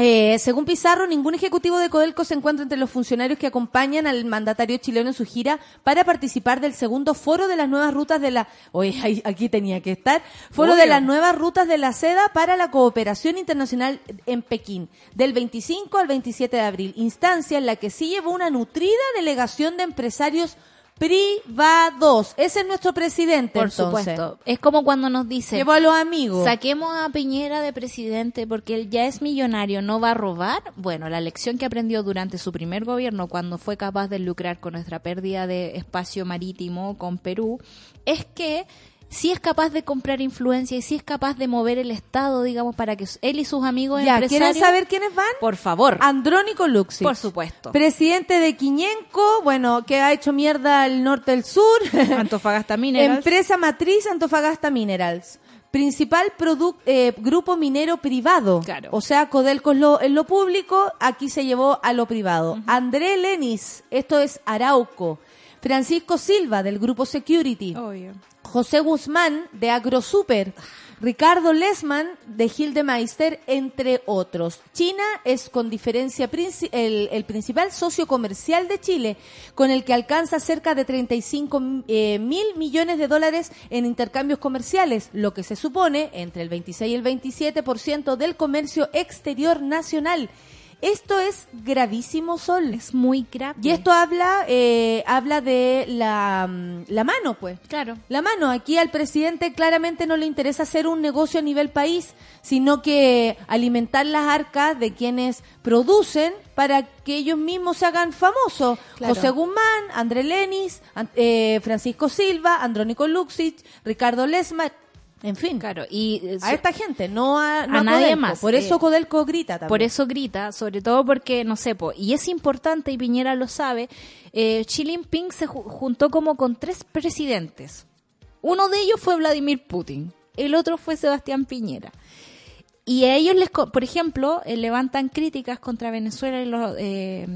Eh, según Pizarro, ningún ejecutivo de Codelco se encuentra entre los funcionarios que acompañan al mandatario chileno en su gira para participar del segundo foro de las nuevas rutas de la... Oye, aquí tenía que estar. Foro de las nuevas rutas de la seda para la cooperación internacional en Pekín, del 25 al 27 de abril. Instancia en la que sí llevó una nutrida delegación de empresarios privados. Ese es nuestro presidente, Por entonces. supuesto. Es como cuando nos dicen... Llevó a los amigos. Saquemos a Piñera de presidente porque él ya es millonario, no va a robar. Bueno, la lección que aprendió durante su primer gobierno, cuando fue capaz de lucrar con nuestra pérdida de espacio marítimo con Perú, es que si es capaz de comprar influencia y si es capaz de mover el Estado, digamos, para que él y sus amigos ya, empresarios... ¿quieren saber quiénes van? Por favor. Andrónico Luxi. Por supuesto. Presidente de Quiñenco, bueno, que ha hecho mierda el norte del sur. Antofagasta Minerals. Empresa matriz Antofagasta Minerals. Principal eh, grupo minero privado. Claro. O sea, Codelco es lo, en lo público, aquí se llevó a lo privado. André Lenis, esto es Arauco. Francisco Silva, del grupo Security. Obvio. José Guzmán de AgroSuper, Ricardo Lesman de Gildemeister, entre otros. China es con diferencia el, el principal socio comercial de Chile, con el que alcanza cerca de 35 eh, mil millones de dólares en intercambios comerciales, lo que se supone entre el 26 y el 27% del comercio exterior nacional. Esto es gravísimo, Sol. Es muy grave. Y esto habla, eh, habla de la, mm, la mano, pues. Claro. La mano, aquí al presidente claramente no le interesa hacer un negocio a nivel país, sino que alimentar las arcas de quienes producen para que ellos mismos se hagan famosos. Claro. José Guzmán, André Lenis, eh, Francisco Silva, Andrónico Luxich, Ricardo Lesma, en fin. Claro. Y eh, A esta gente, no a, no A a nadie Codelco. más, Por eso eh, Codelco grita también. Por eso grita, sobre todo porque, no sé, po, y es importante, y Piñera lo sabe, eh, Xi Jinping se ju- juntó como con tres presidentes. Uno de ellos fue Vladimir Putin, el otro fue Sebastián Piñera. Y a ellos, les, por ejemplo, eh, levantan críticas contra Venezuela y los, eh,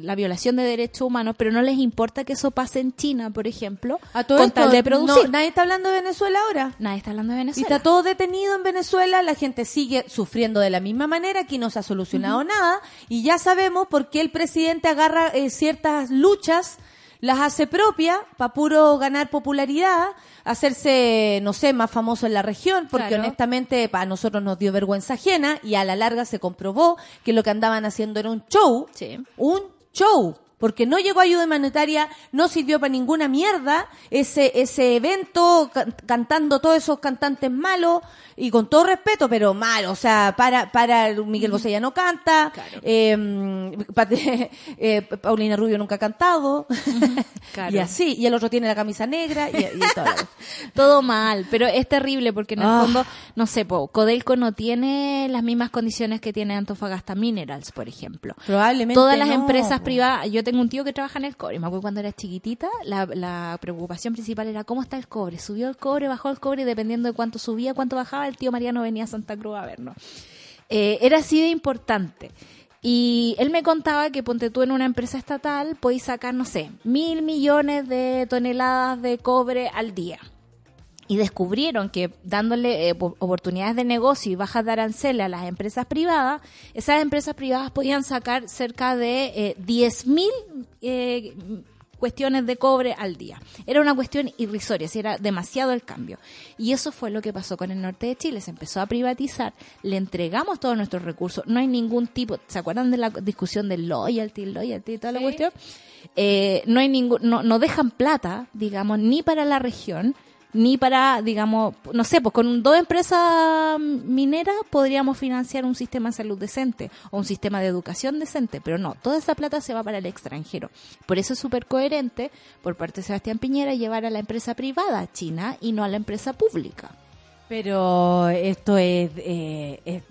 la violación de derechos humanos, pero no les importa que eso pase en China, por ejemplo, A todo con esto, tal de producir. no, nadie está hablando de Venezuela ahora. Nadie está hablando de Y Venezuela. está todo detenido en Venezuela, la gente sigue sufriendo de la misma manera, aquí no se ha solucionado nada y ya sabemos por qué el presidente agarra eh, ciertas luchas, las hace propias para puro ganar popularidad, hacerse, no sé, más famoso en la región, porque Claro. honestamente para nosotros nos dio vergüenza ajena y a la larga se comprobó que lo que andaban haciendo era un show, Sí. un show. Porque no llegó ayuda humanitaria, no sirvió para ninguna mierda ese ese evento ca- cantando todos esos cantantes malos y con todo respeto, pero malo, o sea, para para Miguel Bosé ya no canta, eh, Pate- eh, Paulina Rubio nunca ha cantado Claro. y así, y el otro tiene la camisa negra y, y todo. Todo mal, pero es terrible porque en el Ah. fondo, no sé, po, Codelco no tiene las mismas condiciones que tiene Antofagasta Minerals, por ejemplo. Probablemente Todas las no, empresas po. privadas, yo tengo un tío que trabaja en el cobre, me acuerdo cuando era chiquitita, la, la preocupación principal era cómo está el cobre, subió el cobre, bajó el cobre dependiendo de cuánto subía, cuánto bajaba, el tío Mariano venía a Santa Cruz a vernos. Eh, era así de importante. Y él me contaba que ponte tú en una empresa estatal, podéis sacar, no sé, mil millones de toneladas de cobre al día. Y descubrieron que dándole eh, po- oportunidades de negocio y bajas de aranceles a las empresas privadas, esas empresas privadas podían sacar cerca de eh, 10 mil eh, cuestiones de cobre al día. Era una cuestión irrisoria, si era demasiado el cambio. Y eso fue lo que pasó con el norte de Chile. Se empezó a privatizar, le entregamos todos nuestros recursos. No hay ningún tipo, ¿se acuerdan de la discusión del loyalty, loyalty y toda la Sí. cuestión? Eh, no hay ningún, no, no dejan plata, digamos, ni para la región, ni para, digamos, no sé, pues con dos empresas mineras podríamos financiar un sistema de salud decente o un sistema de educación decente, pero no, toda esa plata se va para el extranjero. Por eso es súper coherente por parte de Sebastián Piñera llevar a la empresa privada china y no a la empresa pública. Pero esto es, eh, es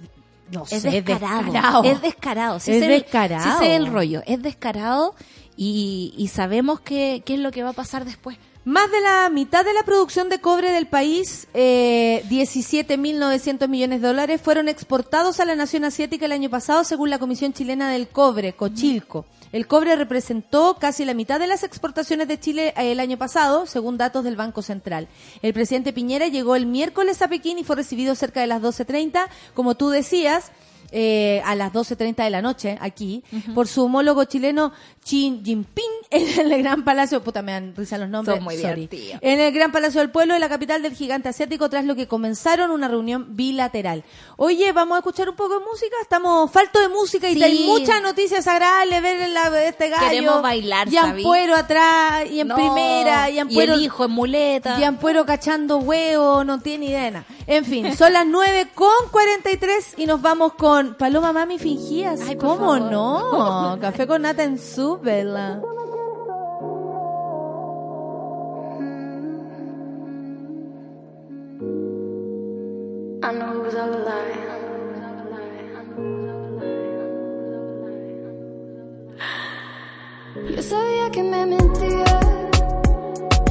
no Es sé, descarado. Es descarado. sí Es sé el- descarado. sí sé el rollo. Es descarado y, y sabemos qué, qué es lo que va a pasar después. Más de la mitad de la producción de cobre del país, eh, 17.900 millones de dólares, fueron exportados a la nación asiática el año pasado, según la Comisión Chilena del Cobre, Cochilco. El cobre representó casi la mitad de las exportaciones de Chile eh, el año pasado, según datos del Banco Central. El presidente Piñera llegó el miércoles a Pekín y fue recibido cerca de las 12.30, como tú decías. Eh, a las 12.30 de la noche aquí, por su homólogo chileno Xi Jinping en el Gran Palacio, puta me dan risa los nombres, Son muy sorry. divertidos. en el Gran Palacio del Pueblo de la capital del gigante asiático tras lo que comenzaron una reunión bilateral. Oye, vamos a escuchar un poco de música, estamos falto de música y Sí. hay muchas noticias agradables ver la, este gallo. Queremos bailar, y ¿sabí? Ampuero atrás, y en No, primera, y Ampuero... el hijo en muleta. Y cachando huevo, no tiene idea de nada. En fin, son las 9 con 43 y nos vamos con Paloma Mami Fingías. Ay, ¿Cómo favor. no? Café con nata en su vela. I know was all a lie. Yo sabía que me mentía.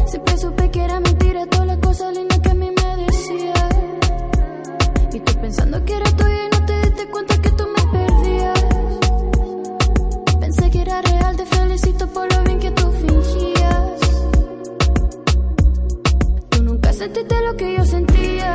Siempre supe que era mentira todas las cosas lindas Y tú pensando que era tuya y no te diste cuenta que tú me perdías. Pensé que era real, te felicito por lo bien que tú fingías. Tú nunca sentiste lo que yo sentía.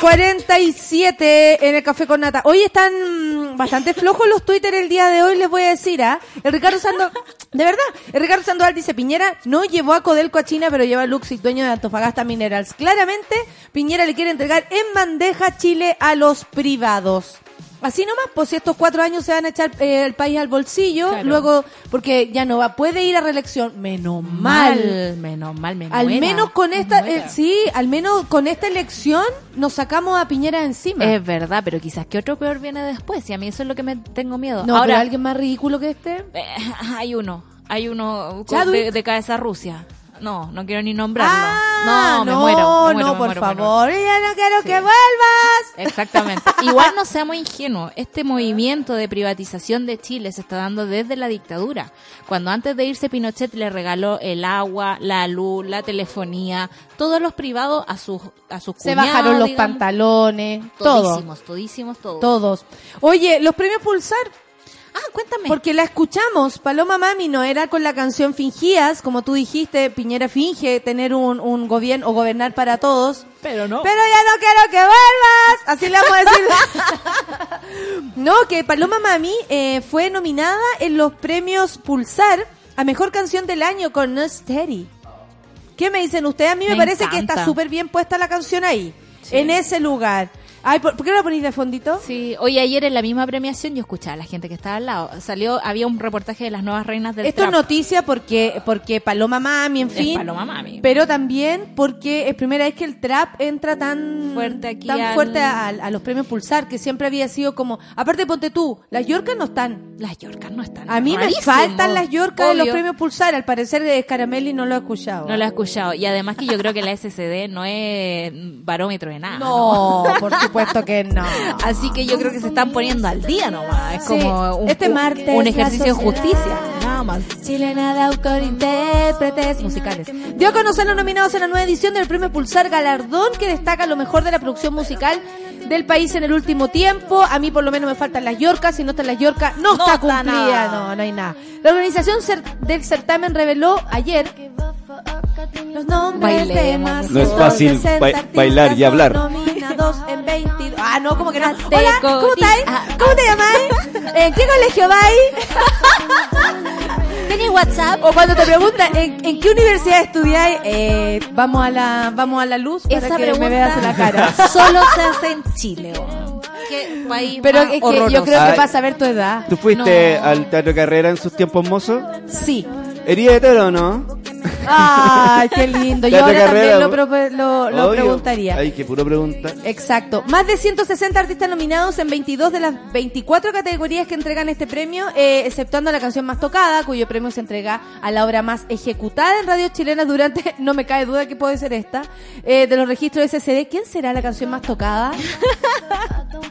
Con 47 en el café con nata. Hoy están bastante flojos los Twitter el día de hoy, les voy a decir, ¿ah? El Ricardo Sandoval, de verdad, el Ricardo Sandoval dice, Piñera no llevó a Codelco a China, pero lleva a Luxi, dueño de Antofagasta Minerals. Claramente, Piñera le quiere entregar en bandeja Chile a los privados. Así nomás, pues si estos cuatro años se van a echar eh, el país al bolsillo, Claro. luego, porque ya no va, puede ir a reelección, menos mal. Mal, menos mal, menos Al menos con esta, eh, sí, al menos con esta elección nos sacamos a Piñera encima. Es verdad, pero quizás que otro peor viene después. Y a mí eso es lo que me tengo miedo. no, Ahora, pero alguien más ridículo que este. eh, hay uno. Hay uno de, de cabeza Rusia. No, no quiero ni nombrarlo. Ah, no, me muero. me muero, no, me por muero, favor, ya no quiero Sí. que vuelvas. Exactamente. Igual no seamos ingenuos. Este movimiento de privatización de Chile se está dando desde la dictadura. Cuando antes de irse Pinochet le regaló el agua, la luz, la telefonía, todos los privados a sus a sus Se cuñados, bajaron los digamos. pantalones, todo, Todísimos, todísimos, todos. todos. Oye, los premios Pulsar, Ah, cuéntame. porque la escuchamos, Paloma Mami no era con la canción Fingías, como tú dijiste, Piñera finge tener un, un gobierno o gobernar para todos. Pero no. Pero ya no quiero que vuelvas. Así le vamos a decir. no, que Paloma Mami eh, fue nominada en los premios Pulsar a Mejor Canción del Año con No Steady. ¿Qué me dicen ustedes? A mí me, Me parece que está súper bien puesta la canción ahí. Sí. En ese lugar. Ay, ¿por, por qué no la ponéis de fondito? Sí, hoy ayer en la misma premiación yo escuchaba a la gente que estaba al lado. Salió, había un reportaje de las nuevas reinas del Esto es noticia porque, porque Paloma Mami, en Es fin. Paloma Mami. Pero también porque es primera vez que el trap entra tan Fuerte aquí tan al- fuerte a, a los premios Pulsar, que siempre había sido como. Aparte, ponte tú, las Yorkas no están. Las Yorkas no están. A mí me faltan las Yorkas de los premios Pulsar. Al parecer, de Caramelli no lo he escuchado. No lo he escuchado. Y además que yo creo que la SCD no es barómetro de nada. No, por supuesto que no. Así que yo creo que se están poniendo al día nomás. Es Sí, como un, este martes un ejercicio de justicia. Nada más. Chilena de autor, intérpretes musicales. Dio a conocer los nominados en la nueva edición del Premio Pulsar Galardón que destaca lo mejor de la producción musical del país en el último tiempo. A mí por lo menos me faltan las Yorcas, si no están las Yorcas no, No está cumplida, no, no hay nada. La organización del certamen reveló ayer los nombres de Bailemos. No es fácil 60 ba- artistas bailar y hablar. Nominados en 22. Ah, no, como que no. Hola, ¿cómo estáis? ¿Cómo te llamáis? ¿En qué colegio vais? ¿Tenés WhatsApp? O cuando te preguntan ¿en, en qué universidad estudiáis, eh, vamos a la vamos a la luz para Esa que pregunta me veas en la cara. solo se hace en Chile. weón. Qué país Pero es que yo creo que Ay. para saber tu edad. ¿Tú fuiste No. al Teatro Carrera en sus tiempos mozos? Sí. ¿Eres hetero o no? Ay, qué lindo. Yo ahora Carrera, también lo, lo, lo Obvio. preguntaría. Ay, qué puro pregunta. Exacto. Más de 160 artistas nominados en 22 de las 24 categorías que entregan este premio, eh, exceptuando la canción más tocada, cuyo premio se entrega a la obra más ejecutada en radio chilena durante, no me cae duda que puede ser esta, eh, de los registros SCD. ¿Quién será la canción más tocada?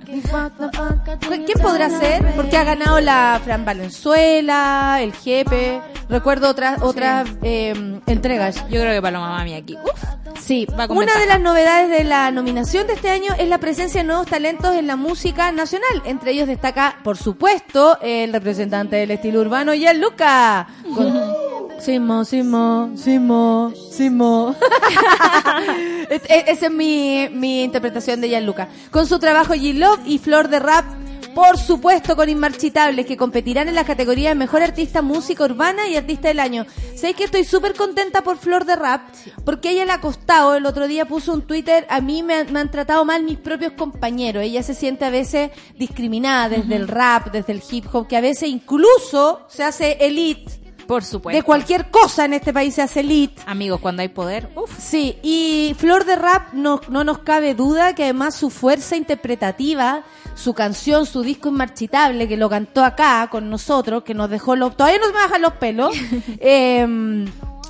¿Quién podrá ser? Porque ha ganado la Fran Valenzuela, el Jepe, recuerdo otras otras eh, entregas. Yo creo que Paloma Mami aquí. Uf. Sí, Va una de las novedades de la nominación de este año es la presencia de nuevos talentos en la música nacional. Entre ellos destaca, por supuesto, el representante del estilo urbano, Gianluca. Con... Simo, Simo, Simo, Simo. Es- es- Esa es mi, mi interpretación de Gianluca. Con su trabajo G-Love y Flor de Rap Por supuesto, con Inmarchitables, que competirán en las categorías de Mejor Artista Música Urbana y Artista del Año. ¿Sabéis que estoy súper contenta por Flor de Rap? Porque ella le ha costado, el otro día puso un Twitter, a mí me, han- me han tratado mal mis propios compañeros. Ella se siente a veces discriminada desde el rap, desde el hip hop, que a veces incluso se hace elite. Por supuesto. De cualquier cosa en este país se hace elite. Amigos, cuando hay poder, uf. Sí, y Flor de Rap no, no nos cabe duda que además su fuerza interpretativa, su canción, su disco inmarchitable, que lo cantó acá con nosotros, que nos dejó los... Todavía no me bajan los pelos. eh,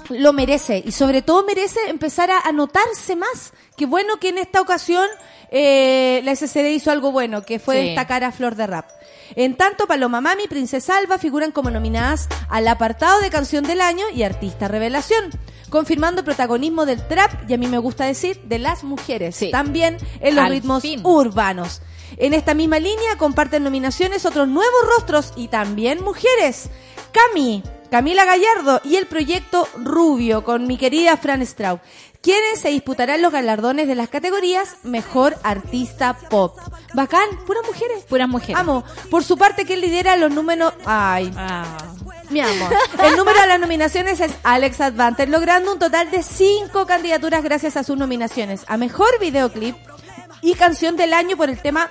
lo merece y sobre todo merece empezar a, a notarse más. Qué bueno que en esta ocasión eh, la SCD hizo algo bueno, que fue Sí. destacar a Flor de Rap. En tanto, Paloma Mami y Princesa Alba figuran como nominadas al apartado de Canción del Año y Artista Revelación, confirmando el protagonismo del trap y a mí me gusta decir de las mujeres, Sí. también en los Al ritmos fin. urbanos. En esta misma línea comparten nominaciones otros nuevos rostros y también mujeres. Cami, Camila Gallardo y el proyecto Rubio con mi querida Fran Straub, quienes se disputarán los galardones de las categorías Mejor Artista Pop. Bacán, puras mujeres. Puras mujeres. Amo. Por su parte, quien lidera los números... Ay, Ah. mi amor. El número de las nominaciones es Alex Advanter, logrando un total de cinco candidaturas gracias a sus nominaciones a Mejor Videoclip y Canción del Año por el tema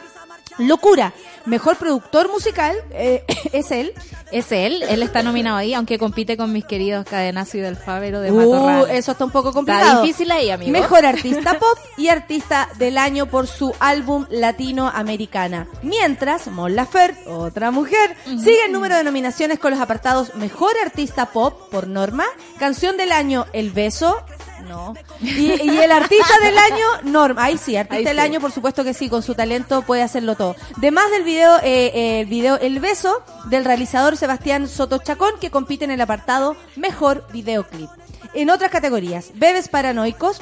Locura. Mejor Productor Musical eh, es él. Es él, él está nominado ahí, aunque compite con mis queridos Cadenazo y del Fávero de Uh, eso está un poco complicado. difícil ahí, amigo. Mejor Artista Pop y Artista del Año por su álbum Latinoamericana. Mientras, Mon Laferte, otra mujer, sigue el número de nominaciones con los apartados Mejor Artista Pop por Norma, Canción del Año El Beso, no. Y, y el artista del año, Norma. Ahí sí, artista Ahí del sí. año, por supuesto que sí, con su talento puede hacerlo todo. Además del video, eh, eh, el video El Beso, del realizador Sebastián Soto Chacón, que compite en el apartado Mejor Videoclip. En otras categorías, Bebes Paranoicos,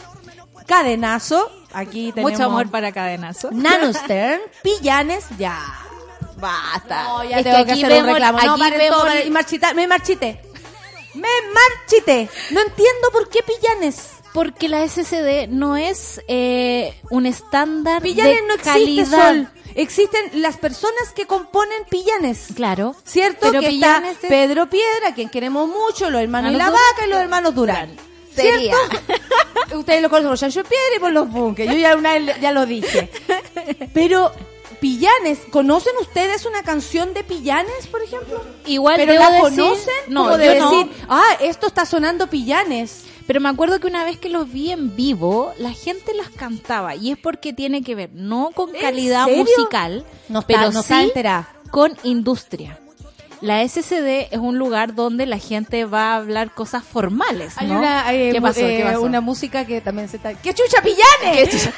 Cadenazo, aquí tenemos... Mucho amor para Cadenazo. Nanostern, Pillanes, ya. Basta. No, ya Es tengo que aquí hacer un vemos-. No, aquí paren vemos todo, el- paren- y marchita- me marchité. Me marchité. No entiendo por qué Pillanes. Porque la SCD no es eh, un estándar Pillanes de no existe, calidad. Sol. Existen las personas que componen Pillanes. Claro. ¿Cierto? Pero que Pillanes está es- Pedro Piedra, quien queremos mucho, los hermanos y la Hermanos vaca y los hermanos Durán. ¿Cierto? Ustedes lo conocen por Sancho Piedra y por los bunkers. Yo ya una vez ya lo dije. Pero Pillanes, ¿conocen ustedes una canción de Pillanes, por ejemplo? Igual ¿Pero la decir- conocen? No, Como de yo no. decir, ah, esto está sonando Pillanes. Pero me acuerdo que una vez que los vi en vivo, la gente las cantaba. Y es porque tiene que ver, no con ¿En calidad serio? musical, No está- pero no sí con industria. La SCD es un lugar donde la gente va a hablar cosas formales, Hay ¿no? una, eh, ¿Qué pasó? eh, ¿Qué pasó? una música que también se está... ¡Que chucha Pillanes! es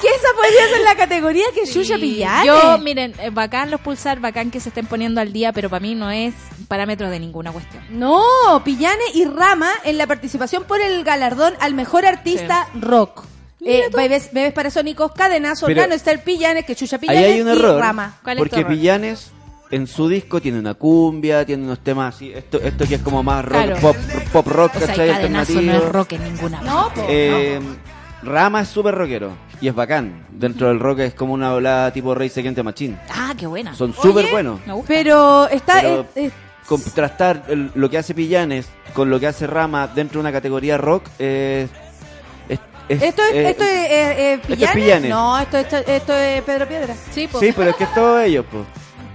que esa podría ser la categoría que chucha. Pillanes. Yo, miren, eh, bacán los pulsar, bacán que se estén poniendo al día, pero para mí no es parámetro de ninguna cuestión. No, Pillanes y Rama en la participación por el galardón al mejor artista rock. Eh, bebés, bebés Parasónicos, Cadenazo, Nano Estel Pillanes, que chucha Ahí Pillanes hay un y error. Rama. ¿Cuál es tu Porque error? Pillanes en su disco tiene una cumbia, tiene unos temas así. Esto, esto que es como más rock, Claro. pop, pop rock, O sea, ¿cachai? cadenazo no Alternativo. es rock en ninguna No, po, Eh, Rama es súper rockero y es bacán. Dentro del rock es como una volada tipo Rey Seguinte Machín. Ah, qué buena. Son súper buenos. Me gusta. Pero está... Pero eh, eh, contrastar el- lo que hace Pillanes con lo que hace Rama dentro de una categoría rock es. es- es- esto es, eh, esto es, eh, eh, esto es Pillanes. No, esto, esto, esto es Pedro Piedra. sí, po. Sí, pero es que es todo ellos, pues.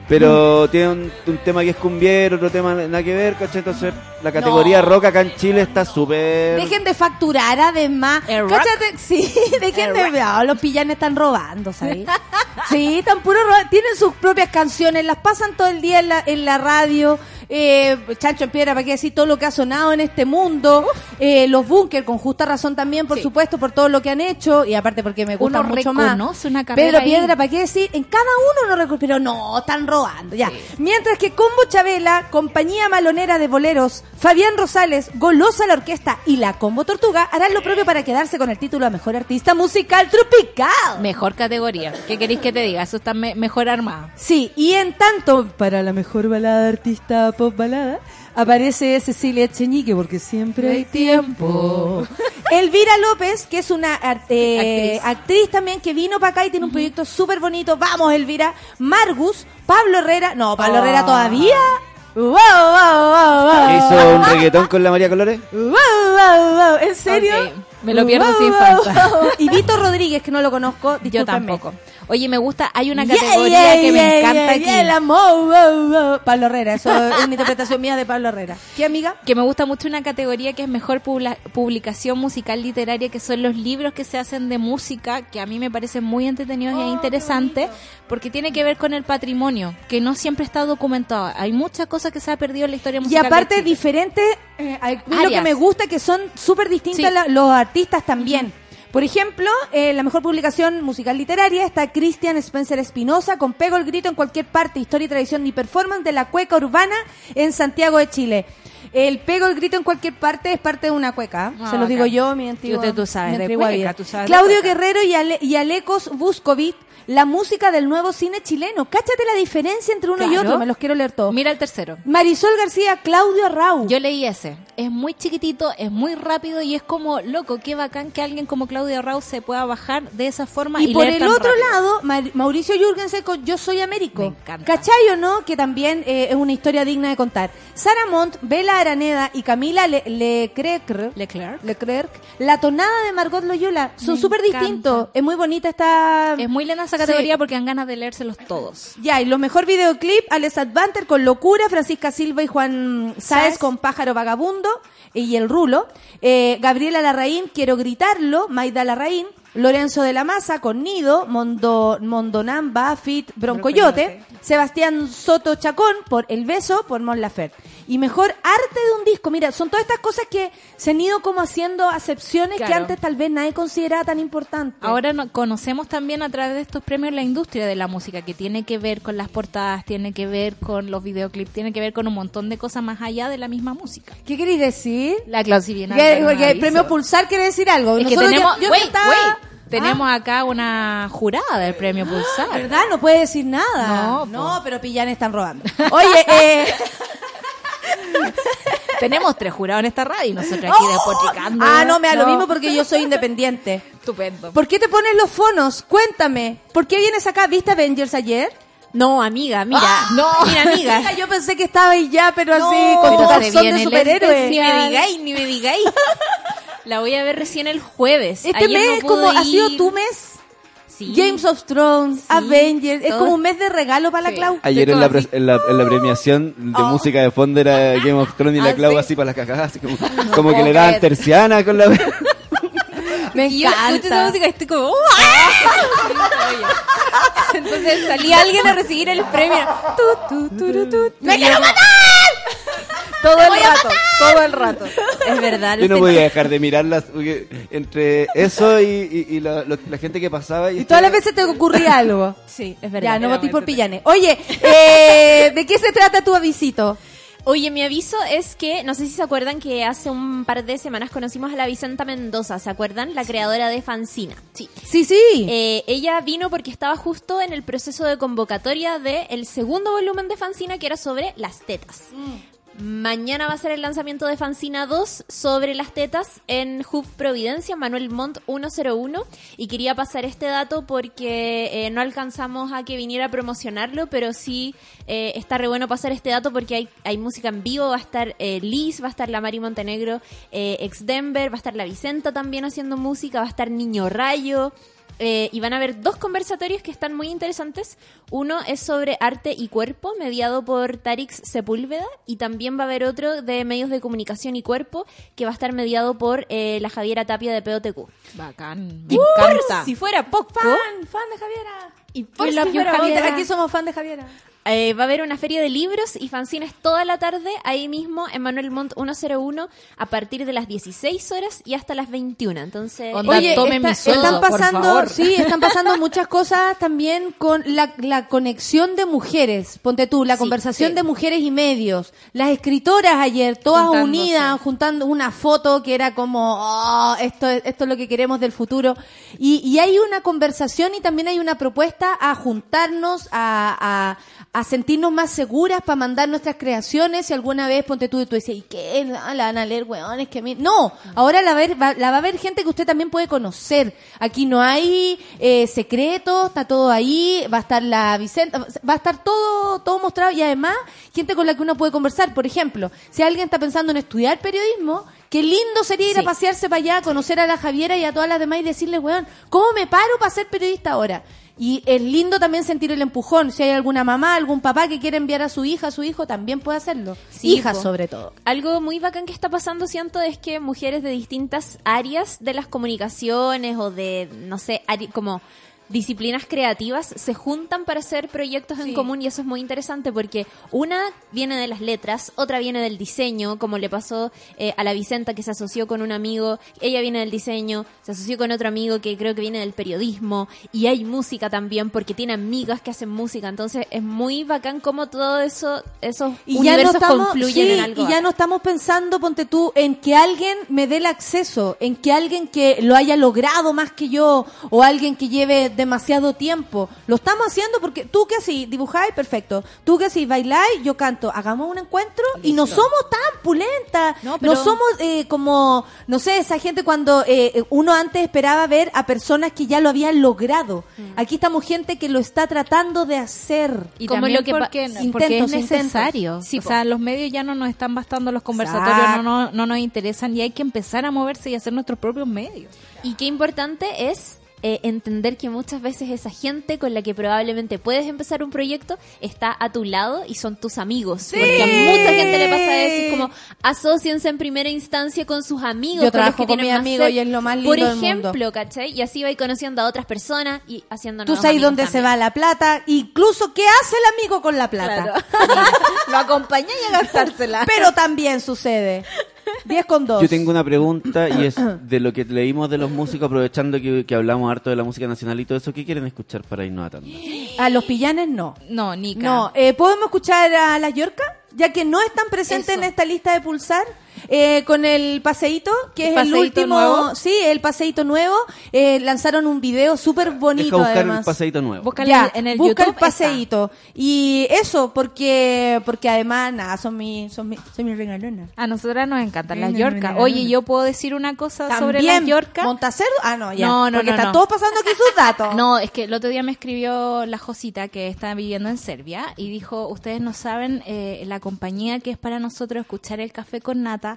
Pero tiene un, un tema que es cumbiero, otro tema nada que ver, ¿cachai? Entonces la categoría No. rock acá en Chile está súper... Dejen de facturar además. ¿El rock? Cáchate, sí, dejen de. No, los pillanes están robando, ¿sabes? Sí, están puro robando. Tienen sus propias canciones, las pasan todo el día en la, en la radio. Eh, Chancho en Piedra, ¿para qué decir todo lo que ha sonado en este mundo? Eh, los Bunker, con justa razón también, por Sí. supuesto, por todo lo que han hecho. Y aparte porque me gusta mucho más. una Pedro. Piedra, ¿para qué decir? En cada uno no. Pero no, están robando, ya. Mientras que Combo Chabela, Compañía Malonera de Boleros, Fabián Rosales, Golosa la Orquesta y la Combo Tortuga harán lo propio para quedarse con el título a Mejor Artista Musical Tropical. Mejor categoría. ¿Qué queréis que te diga? Eso está me- mejor armado. Sí, y en tanto, para la mejor balada artista pop balada, aparece Cecilia Cheñique porque siempre hay tiempo. Elvira López, que es una eh, actriz. Actriz. también que vino para acá y tiene un proyecto súper bonito. Vamos, Elvira. Margus, Pablo Herrera. No, Pablo Herrera todavía. Wow, wow, wow, wow. ¿Que hizo un reggaetón con la María Colores? Wow, wow, wow. ¿En serio? Ok, me lo pierdo Wow, sin falta. wow. Y Vito Rodríguez, que no lo conozco. Yo tampoco. Oye, me gusta, hay una categoría yeah, que me encanta aquí. el amor. Pablo Herrera, eso es una interpretación mía de Pablo Herrera. ¿Qué amiga? que me gusta mucho una categoría que es mejor publi- publicación musical literaria, que son los libros que se hacen de música, que a mí me parecen muy entretenidos e interesantes, porque tiene que ver con el patrimonio, que no siempre está documentado. Hay muchas cosas que se ha perdido en la historia Y musical. de aparte diferentes, eh, a mí lo que me gusta es que son súper distintas Sí. la- los artistas también. Por ejemplo, eh, la mejor publicación musical literaria está Christian Spencer Espinosa con Pego el Grito en cualquier parte, historia y tradición y performance de la cueca urbana en Santiago de Chile. El Pego el Grito en cualquier parte es parte de una cueca, Ah, se lo digo yo, mi antigua, Tú te- tú sabes de cueca, tú sabes de Claudio cueca. Guerrero y, Ale- y Alecos Buscovit, la música del nuevo cine chileno. Cáchate la diferencia entre uno y otro, me los quiero leer todos. Mira el tercero. Marisol García, Claudio Arrau. Yo leí ese. Es muy chiquitito, es muy rápido y es como, loco, qué bacán que alguien como Claudia Rau se pueda bajar de esa forma. Y, Y por leer el tan otro rápido. lado, Mar- Mauricio Jürgensen con Yo Soy Américo. Me encanta. ¿Cachai o no? Que también eh, es una historia digna de contar. Sara Montt, Bela Araneda y Camila Le Leclerc, Leclerc. Leclerc, la tonada de Margot Loyola, son súper distintos. Es muy bonita esta... Es muy linda esa categoría porque dan ganas de leérselos todos. Ya, y los mejor videoclip, Alex Advanter con Locura, Francisca Silva y Juan Sáez Sáez. con Pájaro Vagabundo y El Rulo, eh, Gabriela Larraín, Quiero Gritarlo, Maida Larraín, Lorenzo de la Maza con Nido, Mondo, Mondonamba, Fit, Broncoyote, Sebastián Soto Chacón por El Beso, por Mon Laferte. Y mejor arte de un disco. Mira, son todas estas cosas que se han ido como haciendo acepciones que antes tal vez nadie consideraba tan importantes. Ahora no- conocemos también a través de estos premios la industria de la música, que tiene que ver con las portadas, tiene que ver con los videoclips, tiene que ver con un montón de cosas más allá de la misma música. ¿Qué queréis decir? La Clausi viene Que- a darnos que el premio Pulsar quiere decir algo. Es que Nosotros tenemos, ya- yo wait, estaba- wait, tenemos Ah, acá una jurada del premio Pulsar. ¿Verdad? No puede decir nada. No, no pero Pillán están robando. Oye, eh... tenemos tres jurados en esta radio y nosotros aquí despotricando. Ah, no, me da lo mismo porque yo soy independiente. Estupendo. ¿Por qué te pones los fonos? Cuéntame. ¿Por qué vienes acá? ¿Viste Avengers ayer? No, amiga, mira. Ah, no. Mira, amiga. Yo pensé que estaba ahí ya, pero así, No, con tu calzón de el superhéroe. Ni me digáis, ni me digáis. La voy a ver recién el jueves. Este Ayer no mes, pude como ha sido tu mes, Sí. Games of Thrones, Sí, Avengers, es como un mes de regalo para la. Clau. Ayer en la, pre- en, la, en la premiación de Oh. música de fondo era Game of Thrones y la Ah, Clau ¿sí? así para las cagadas, así como, como que le daban terciana con la... Me Y yo escucho esa encanta. música y estoy como... ¡ah! Entonces salía alguien a recibir el premio. Tu, tu, turu, tu. ¡Me quiero matar! Todo el rato, todo el rato. Es verdad. Yo no los podía dejar de mirarlas entre eso y, y- y la, lo- la gente que pasaba y, Y todas las veces te ocurría algo. Sí, es verdad. Ya, no Era votí muy por pillanes. Oye, eh, ¿de qué se trata tu avisito? Oye, mi aviso es que, no sé si se acuerdan que hace un par de semanas conocimos a la Vicenta Mendoza, ¿se acuerdan? La creadora de Fancina. Sí. Sí, sí. Eh, ella vino porque estaba justo en el proceso de convocatoria del el segundo volumen de Fancina que era sobre las tetas. Mañana va a ser el lanzamiento de Fancina 2 sobre las tetas en Hub Providencia, Manuel Montt 101. Y quería pasar este dato porque eh, no alcanzamos a que viniera a promocionarlo, pero sí eh, está re bueno pasar este dato porque hay, hay música en vivo. Va a estar eh, Liz, va a estar la Mari Montenegro, eh, ex Denver, va a estar la Vicenta también haciendo música, va a estar Niño Rayo. Eh, y van a haber dos conversatorios que están muy interesantes. Uno es sobre arte y cuerpo, mediado por Tarix Sepúlveda, y también va a haber otro de medios de comunicación y cuerpo, que va a estar mediado por eh, la Javiera Tapia de POTQ. Bacán, me encanta. por si fuera poco, Fan, fan de Javiera. y por si love you, fuera Javiera. otra, Aquí somos fan de Javiera. Eh, va a haber una feria de libros y fanzines toda la tarde, ahí mismo en Manuel Montt 101, a partir de las 16 horas y hasta las 21. Entonces, Onda, Oye, tome está- mi sueldo, están por pasando, favor. sí, están pasando muchas cosas también con la, la conexión de mujeres. Ponte tú, la Sí, conversación sí. de mujeres y medios. Las escritoras ayer, todas Juntándose. unidas, juntando una foto que era como, "Oh, esto, es- esto es lo que queremos del futuro. Y, y hay una conversación y también hay una propuesta a juntarnos, a, a, a sentirnos más seguras para mandar nuestras creaciones. Si alguna vez, ponte tú, y tú decías, ¿y qué? La van a leer, weones, que a mí... No, ahora la, ver- va, la va a ver gente que usted también puede conocer. Aquí no hay eh, secretos, está todo ahí, va a estar la Vicenta, va a estar todo, todo mostrado y además gente con la que uno puede conversar. Por ejemplo, si alguien está pensando en estudiar periodismo, qué lindo sería ir a pasearse para allá, conocer a la Javiera y a todas las demás y decirle, weón, ¿cómo me paro para ser periodista ahora? Y es lindo también sentir el empujón. Si hay alguna mamá, algún papá que quiere enviar a su hija, a su hijo, también puede hacerlo. Sí, Hijas po. sobre todo. Algo muy bacán que está pasando, siento, es que mujeres de distintas áreas de las comunicaciones o de, no sé, como disciplinas creativas se juntan para hacer proyectos en común y eso es muy interesante porque una viene de las letras, otra viene del diseño, como le pasó eh, a la Vicenta que se asoció con un amigo, ella viene del diseño, se asoció con otro amigo que creo que viene del periodismo y hay música también porque tiene amigas que hacen música, entonces es muy bacán como todo eso, esos Y ya no universos estamos, confluyen sí, en algo. y ya no estamos pensando, ponte tú, en que alguien me dé el acceso, en que alguien que lo haya logrado más que yo, o alguien que lleve demasiado tiempo. Lo estamos haciendo porque tú que así dibujáis, perfecto. Tú que así bailáis, yo canto. Hagamos un encuentro y no somos tan pulentas. No, No, pero- somos eh, como, no sé, esa gente cuando eh, uno antes esperaba ver a personas que ya lo habían logrado. Aquí estamos gente que lo está tratando de hacer. Y Como también lo que porque, intentos, porque es necesario. Sí, o po. sea, los medios ya no nos están bastando los conversatorios, Exacto. no, no, no nos interesan y hay que empezar a moverse y hacer nuestros propios medios. Y qué importante es eh, entender que muchas veces esa gente con la que probablemente puedes empezar un proyecto está a tu lado y son tus amigos. Porque a mucha gente le pasa eso, es como asóciense en primera instancia con sus amigos. Yo con los trabajo que con mi amigo y es lo más lindo Por del ejemplo, mundo. ¿cachai? Y así vais conociendo a otras personas y haciendo Tú sabes dónde se va la plata, incluso qué hace el amigo con la plata. Lo acompañé y a gastársela. Pero también sucede. 10 con 2. Yo tengo una pregunta y es de lo que leímos de los músicos, aprovechando que, que hablamos harto de la música nacional y todo eso, ¿qué quieren escuchar para irnos a tanda? A los pillanes no. No, Nica. No, eh, ¿podemos escuchar a las Yorca? Ya que no están presentes Eso. en esta lista de pulsar, eh, con el paseíto, que ¿El es el paseíto último. nuevo? Sí, el paseíto nuevo. Eh, lanzaron un video súper bonito, Deja buscar además. el paseíto nuevo. Ya, en el busca YouTube. el paseíto. Y eso, porque porque además, nada, son mi, son mi, son mi regalona. está. A nosotras nos encantan las No, no, Yorca. no, no, Oye, no. yo puedo decir una cosa sobre También, las Yorca. ¿Montacero? Ah, no, ya. No, no, porque no, están no. todos pasando aquí sus datos. No, es que el otro día me escribió la Josita que está viviendo en Serbia y dijo, ustedes no saben eh, la compañía que es para nosotros escuchar el café con nata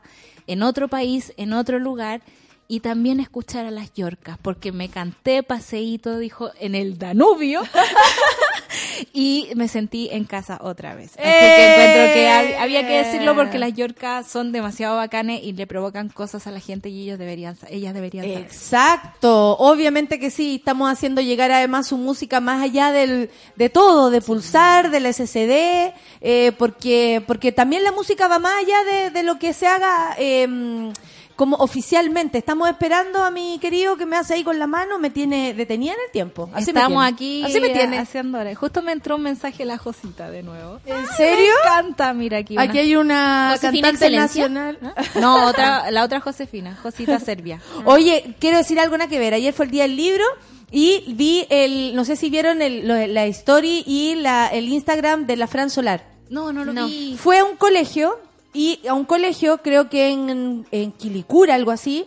en otro país, en otro lugar y también escuchar a las Yorcas, porque me canté paseíto, dijo, en el Danubio y me sentí en casa otra vez. Así que encuentro que hab- había que decirlo porque las Yorcas son demasiado bacanes y le provocan cosas a la gente y ellos deberían, ellas deberían saber. Exacto, obviamente que sí, estamos haciendo llegar además su música más allá del, de todo, de Pulsar, del SCD, eh, porque, porque también la música va más allá de, de lo que se haga eh, como oficialmente. Estamos esperando a mi querido que me hace ahí con la mano, me tiene detenida en el tiempo. Así me Estamos tiene. aquí Así me tiene. haciendo horas. Justo me entró un mensaje la Josita de nuevo. ¿En serio? Me encanta, mira aquí. una- Aquí hay una Josefina cantante Excelencia. nacional. No, otra, la otra Josefina, Josita Serbia. Oye, quiero decir algo nada que ver. Ayer fue el día del libro y vi el, no sé si vieron el, lo- la story y la, el Instagram de la Fran Solar. No, no lo No. vi. Fue a un colegio y a un colegio, creo que en, en Quilicura, algo así,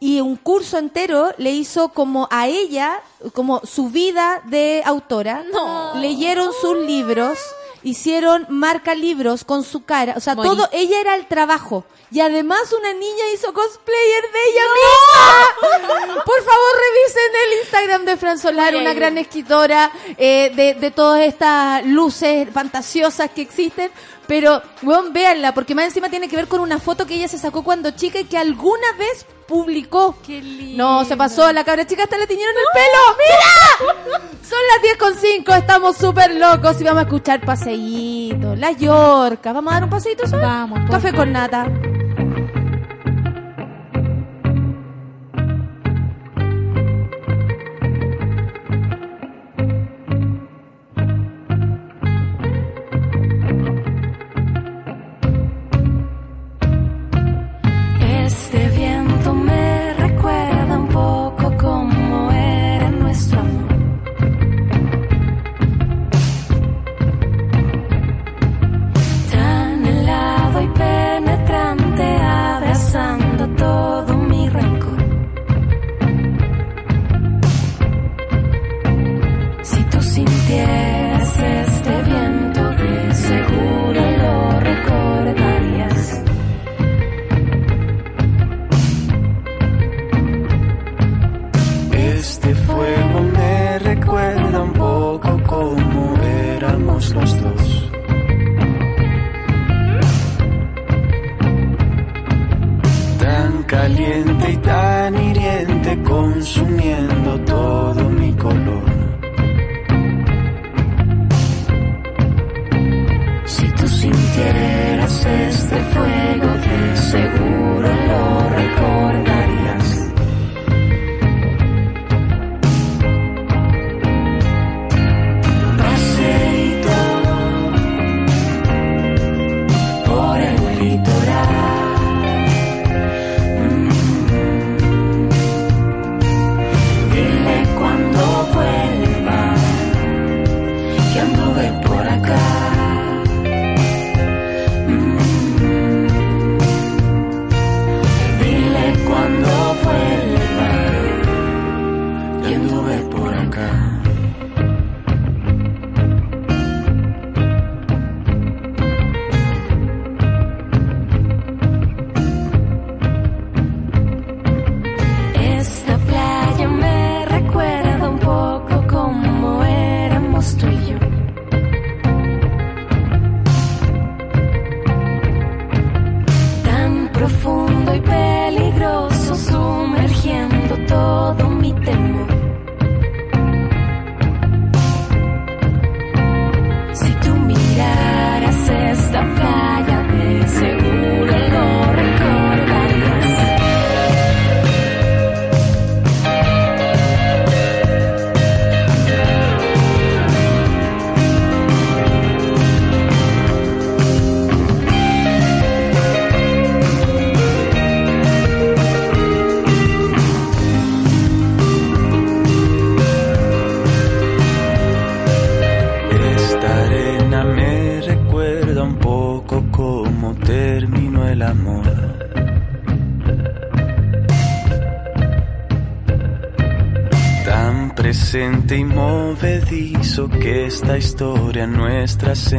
y un curso entero le hizo como a ella, como su vida de autora. Leyeron sus libros, hicieron marca libros con su cara, o sea, Morí. todo, ella era el trabajo. Y además una niña hizo cosplayer de ella misma. Por favor, revisen el Instagram de Fran Solar, una gran escritora eh, de, de todas estas luces fantasiosas que existen. Pero, weón, véanla, porque más encima tiene que ver con una foto que ella se sacó cuando chica y que alguna vez publicó. Qué lindo. No, se pasó, la cabra chica hasta le tiñeron el pelo. ¡Mira! Son las 10 con 5, estamos súper locos y vamos a escuchar paseíto. La Yorca, ¿vamos a dar un paseíto? Vamos, Café con nata. Movedizo que esta historia nuestra se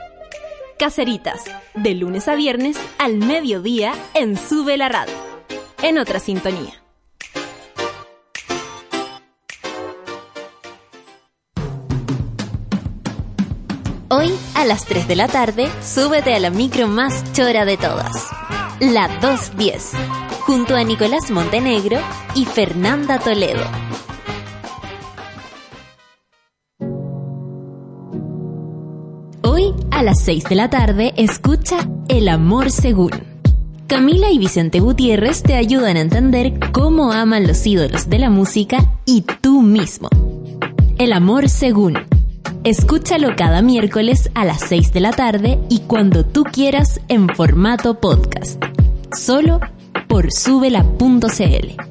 Caseritas, de lunes a viernes al mediodía en Sube la Radio, en otra sintonía. Hoy a las 3 de la tarde, súbete a la micro más chora de todas, la 210, junto a Nicolás Montenegro y Fernanda Toledo a las 6 de la tarde, escucha El Amor Según. Camila y Vicente Gutiérrez te ayudan a entender cómo aman los ídolos de la música y tú mismo. El Amor Según. Escúchalo cada miércoles a las 6 de la tarde y cuando tú quieras en formato podcast. Solo por subela.cl.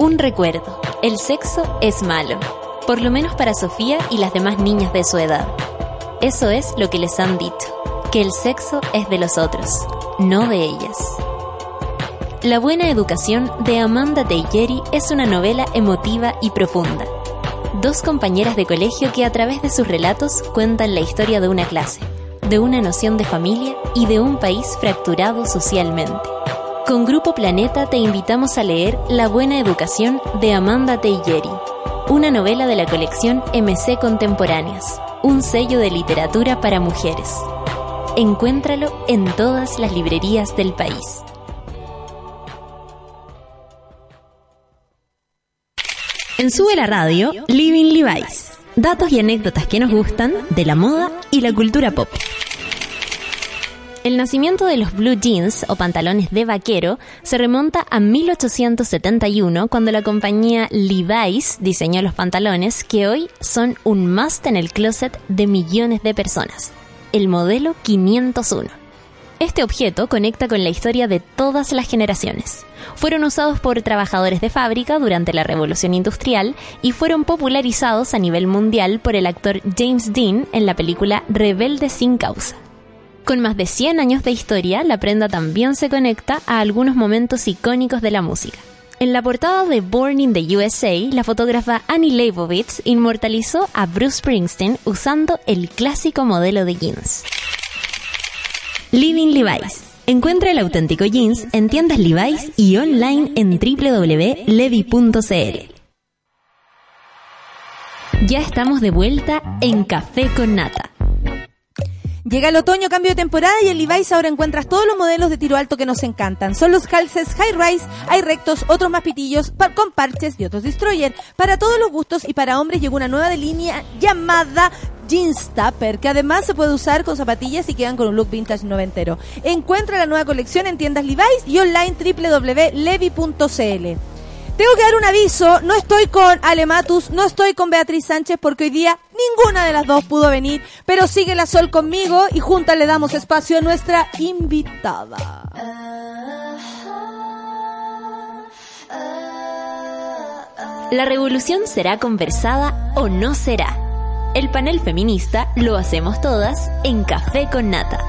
Un recuerdo. El sexo es malo. Por lo menos para Sofía y las demás niñas de su edad. Eso es lo que les han dicho. Que el sexo es de los otros, no de ellas. La buena educación de Amanda Teicheri es una novela emotiva y profunda. Dos compañeras de colegio que a través de sus relatos cuentan la historia de una clase, de una noción de familia y de un país fracturado socialmente. Con Grupo Planeta te invitamos a leer La buena educación de Amanda Teicheri, una novela de la colección MC Contemporáneas, un sello de literatura para mujeres. Encuéntralo en todas las librerías del país. En Sube la Radio, Living Levi's. Datos y anécdotas que nos gustan de la moda y la cultura pop. El nacimiento de los blue jeans o pantalones de vaquero se remonta a 1871 cuando la compañía Levi's diseñó los pantalones que hoy son un must en el closet de millones de personas. El modelo 501. Este objeto conecta con la historia de todas las generaciones. Fueron usados por trabajadores de fábrica durante la Revolución Industrial y fueron popularizados a nivel mundial por el actor James Dean en la película Rebelde sin causa. Con más de 100 años de historia, la prenda también se conecta a algunos momentos icónicos de la música. En la portada de Born in the USA, la fotógrafa Annie Leibovitz inmortalizó a Bruce Springsteen usando el clásico modelo de jeans. Living Levi's. Encuentra el auténtico jeans en tiendas Levi's y online en www.levi.cl. Ya estamos de vuelta en Café con Nata. Llega el otoño, cambio de temporada y en Levi's ahora encuentras todos los modelos de tiro alto que nos encantan. Son los calces high rise, hay rectos, otros más pitillos, con parches y otros destroyer. Para todos los gustos y para hombres llegó una nueva de línea llamada Jeans Tupper, que además se puede usar con zapatillas y quedan con un look vintage noventero. Encuentra la nueva colección en tiendas Levi's y online www.levi.cl. Tengo que dar un aviso, no estoy con Alematus, no estoy con Beatriz Sánchez porque hoy día ninguna de las dos pudo venir, pero sigue la Sol conmigo y juntas le damos espacio a nuestra invitada. La revolución será conversada o no será. El panel feminista lo hacemos todas en Café con Nata.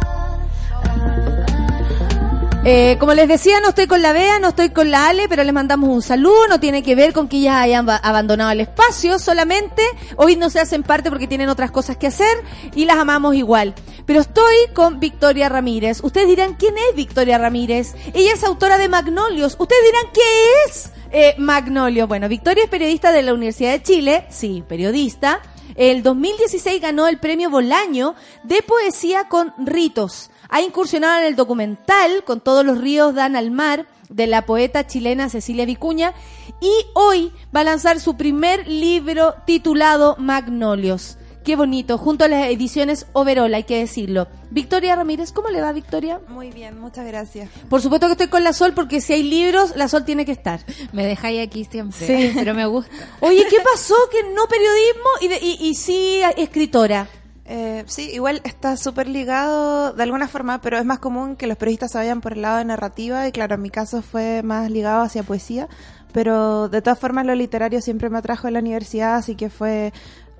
Eh, como les decía, no estoy con la Bea, no estoy con la Ale, pero les mandamos un saludo. No tiene que ver con que ellas hayan ba- abandonado el espacio, solamente hoy no se hacen parte porque tienen otras cosas que hacer y las amamos igual. Pero estoy con Victoria Ramírez. Ustedes dirán, ¿quién es Victoria Ramírez? Ella es autora de Magnolios. Ustedes dirán, ¿qué es eh, Magnolio? Bueno, Victoria es periodista de la Universidad de Chile, sí, periodista. El 2016 ganó el premio Bolaño de poesía con ritos. Ha incursionado en el documental Con todos los ríos dan al mar de la poeta chilena Cecilia Vicuña y hoy va a lanzar su primer libro titulado Magnolios. Qué bonito, junto a las ediciones Overol, hay que decirlo. Victoria Ramírez, ¿cómo le va Victoria? Muy bien, muchas gracias. Por supuesto que estoy con la Sol porque si hay libros, la Sol tiene que estar. Me dejáis aquí siempre, Sí. pero me gusta. Oye, ¿qué pasó que no periodismo y, de- y, y sí escritora? Eh, sí, igual está súper ligado de alguna forma, pero es más común que los periodistas se vayan por el lado de narrativa y claro, en mi caso fue más ligado hacia poesía, pero de todas formas lo literario siempre me atrajo en la universidad, así que fue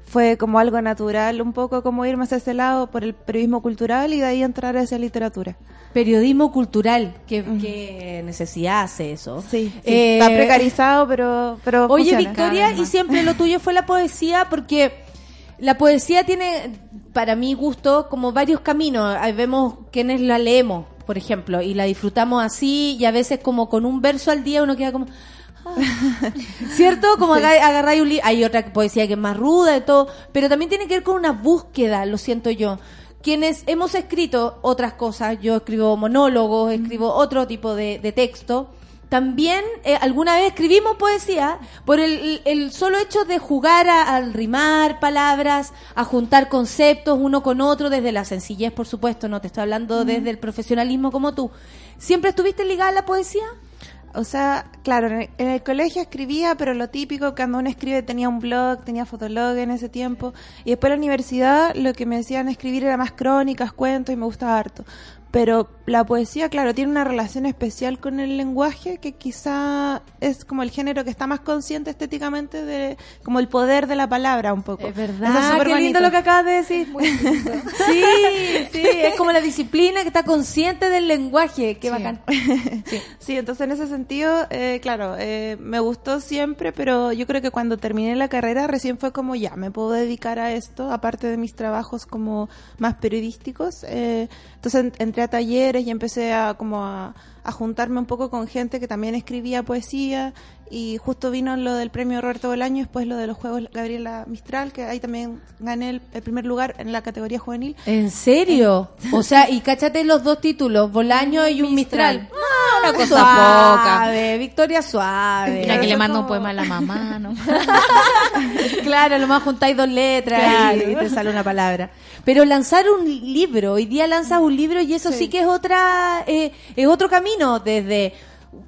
fue como algo natural, un poco como irme hacia ese lado por el periodismo cultural y de ahí entrar hacia literatura. Periodismo cultural, ¿qué, qué necesidad hace eso? Sí, sí, Eh, está precarizado, pero, pero Oye, funciona. Victoria, y siempre lo tuyo fue la poesía, porque la poesía tiene, para mi gusto, como varios caminos. Ahí vemos quienes la leemos, por ejemplo, y la disfrutamos así, y a veces como con un verso al día uno queda como... ah. ¿Cierto? Como Sí. aga- agarráis un libro. Hay otra poesía que es más ruda y todo, pero también tiene que ver con una búsqueda, lo siento yo. Quienes hemos escrito otras cosas, yo escribo monólogos, escribo otro tipo de, de texto, también eh, alguna vez escribimos poesía por el, el solo hecho de jugar a- al rimar palabras, a juntar conceptos uno con otro, desde la sencillez, por supuesto, no te estoy hablando desde el profesionalismo como tú. ¿Siempre estuviste ligada a la poesía? O sea, claro, en el, en el colegio escribía, pero lo típico, cuando uno escribe tenía un blog, tenía fotolog en ese tiempo. Y después en la universidad lo que me decían escribir era más crónicas, cuentos y me gustaba harto. Pero la poesía, claro, tiene una relación especial con el lenguaje que quizá es como el género que está más consciente estéticamente de como el poder de la palabra un poco. Es Eso verdad, súper qué lindo lo que acabas de decir. Sí, sí, es como la disciplina que está consciente del lenguaje, qué Sí. bacán. Sí, entonces en ese sentido, eh, claro, eh, me gustó siempre, pero yo creo que cuando terminé la carrera recién fue como ya, me puedo dedicar a esto, aparte de mis trabajos como más periodísticos. eh, entonces en- entré a talleres y empecé a como a, a juntarme un poco con gente que también escribía poesía y justo vino lo del premio Roberto Bolaño y después lo de los Juegos Gabriela Mistral, que ahí también gané el, el primer lugar en la categoría juvenil. ¿En serio? O sea, y cáchate los dos títulos, Bolaño y un Mistral. Ah, una cosa suave, Victoria suave. Mira que le mando un poema a la mamá, ¿no? Claro, lo más juntáis dos letras Claro. y te sale una palabra. Pero lanzar un libro, hoy día lanzas un libro y eso sí, Sí. que es otra, eh, es otro camino, desde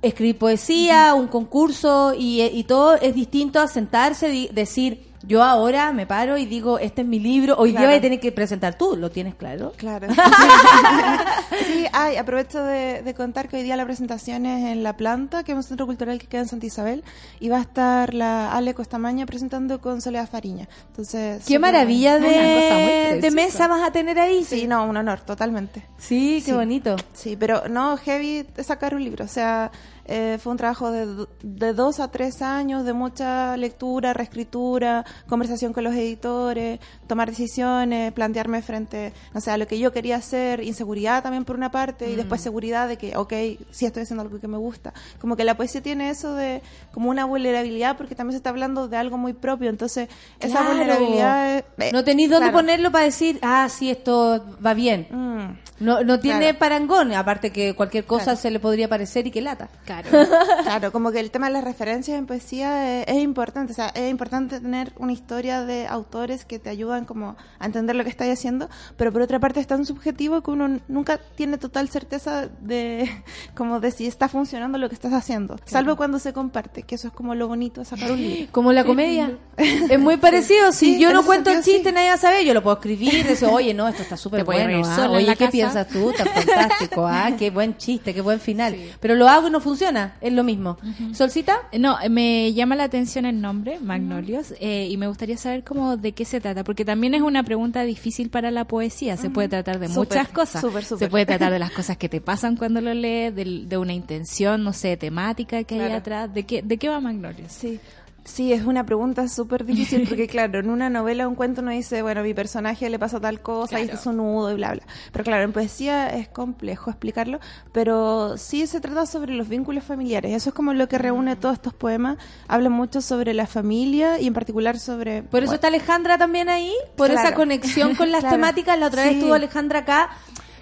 escribir poesía, un concurso y, y todo es distinto a sentarse y decir, yo ahora me paro y digo, este es mi libro, hoy día voy a tener que presentar tú, ¿lo tienes claro? Claro. sí, ay, aprovecho de, de contar que hoy día la presentación es en La Planta, que es un centro cultural que queda en Santa Isabel, y va a estar la Ale Costamaña presentando con Soledad Fariña. Entonces, Qué maravilla de, Una cosa muy de mesa vas a tener ahí. Sí, no, un honor, totalmente. Sí, qué Sí. bonito. Sí, pero no, heavy sacar un libro. O sea, eh, fue un trabajo de, de dos a tres años, de mucha lectura, reescritura, conversación con los editores, tomar decisiones, plantearme frente, no sé, a lo que yo quería hacer, inseguridad también por una parte, y después seguridad de que, ok, sí estoy haciendo algo que me gusta. Como que la poesía tiene eso de, como una vulnerabilidad, porque también se está hablando de algo muy propio. Entonces, esa vulnerabilidad es- eh, No tenéis dónde claro. ponerlo para decir, ah, sí, esto va bien. Mm. No, no tiene Claro. parangón, aparte que cualquier cosa se le podría parecer y que lata. Claro. Claro, como que el tema de las referencias en poesía es, es importante, o sea, es importante tener una historia de autores que te ayudan como a entender lo que estás haciendo, pero por otra parte es tan subjetivo que uno nunca tiene total certeza de como de si está funcionando lo que estás haciendo, salvo cuando se comparte, que eso es como lo bonito de sacar un libro. Como la comedia. es muy parecido. Si Sí, yo en no cuento el chiste, sí. nadie va a saber. Yo lo puedo escribir. Decir, oye, no, esto está súper bueno. ah, Oye, ¿qué casa. piensas tú? Tan fantástico. Ah, qué buen chiste, qué buen final. Pero lo hago y no funciona. Es lo mismo. ¿Solcita? No, me llama la atención el nombre, Magnolios, eh, y me gustaría saber cómo de qué se trata, porque también es una pregunta difícil para la poesía. Se puede tratar de muchas cosas. súper, súper. Se puede tratar de las cosas que te pasan cuando lo lees, de, una intención, no sé, temática que hay atrás. ¿De qué, ¿De qué va Magnolios? Sí. Sí, es una pregunta súper difícil porque, claro, en una novela o un cuento uno dice, bueno, mi personaje le pasa tal cosa y es un nudo y bla, bla. Pero claro, en poesía es complejo explicarlo, pero sí se trata sobre los vínculos familiares. Eso es como lo que reúne todos estos poemas. Hablan mucho sobre la familia y en particular sobre... Por eso bueno, está Alejandra también ahí, por Claro. esa conexión con las Claro. temáticas. La otra vez estuvo Alejandra acá.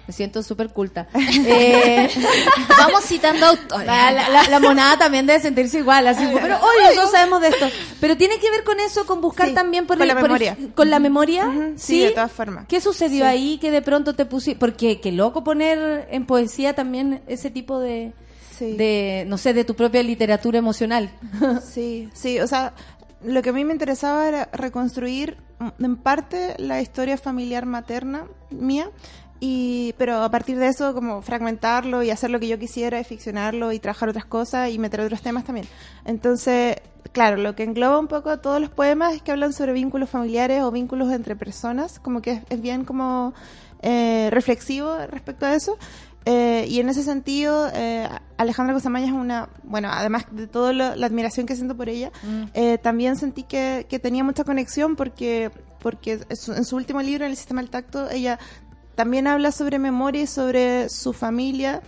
Me siento súper culta. Eh, Vamos citando autores. la, la- la- la monada también debe sentirse igual, así pero oye, nosotros sabemos de esto. Pero tiene que ver con eso, con buscar Sí, también por con el- la por el- memoria. con la memoria, sí. sí, de todas formas. ¿Qué sucedió Sí. ahí que de pronto te pusiste? Porque qué loco poner en poesía también ese tipo de, de, no sé, de tu propia literatura emocional. Sí, sí, o sea, lo que a mí me interesaba era reconstruir mm, en parte la historia familiar materna mía, y pero a partir de eso como fragmentarlo y hacer lo que yo quisiera y ficcionarlo y trabajar otras cosas y meter otros temas también. Entonces, claro, lo que engloba un poco todos los poemas es que hablan sobre vínculos familiares o vínculos entre personas, como que es, es bien como eh, reflexivo respecto a eso. Eh, y en ese sentido, eh, Alejandra Cosamaña es una, bueno, además de toda la admiración que siento por ella, eh, también sentí que, que tenía mucha conexión porque, porque en su último libro, En el sistema del tacto, ella también habla sobre memoria y sobre su familia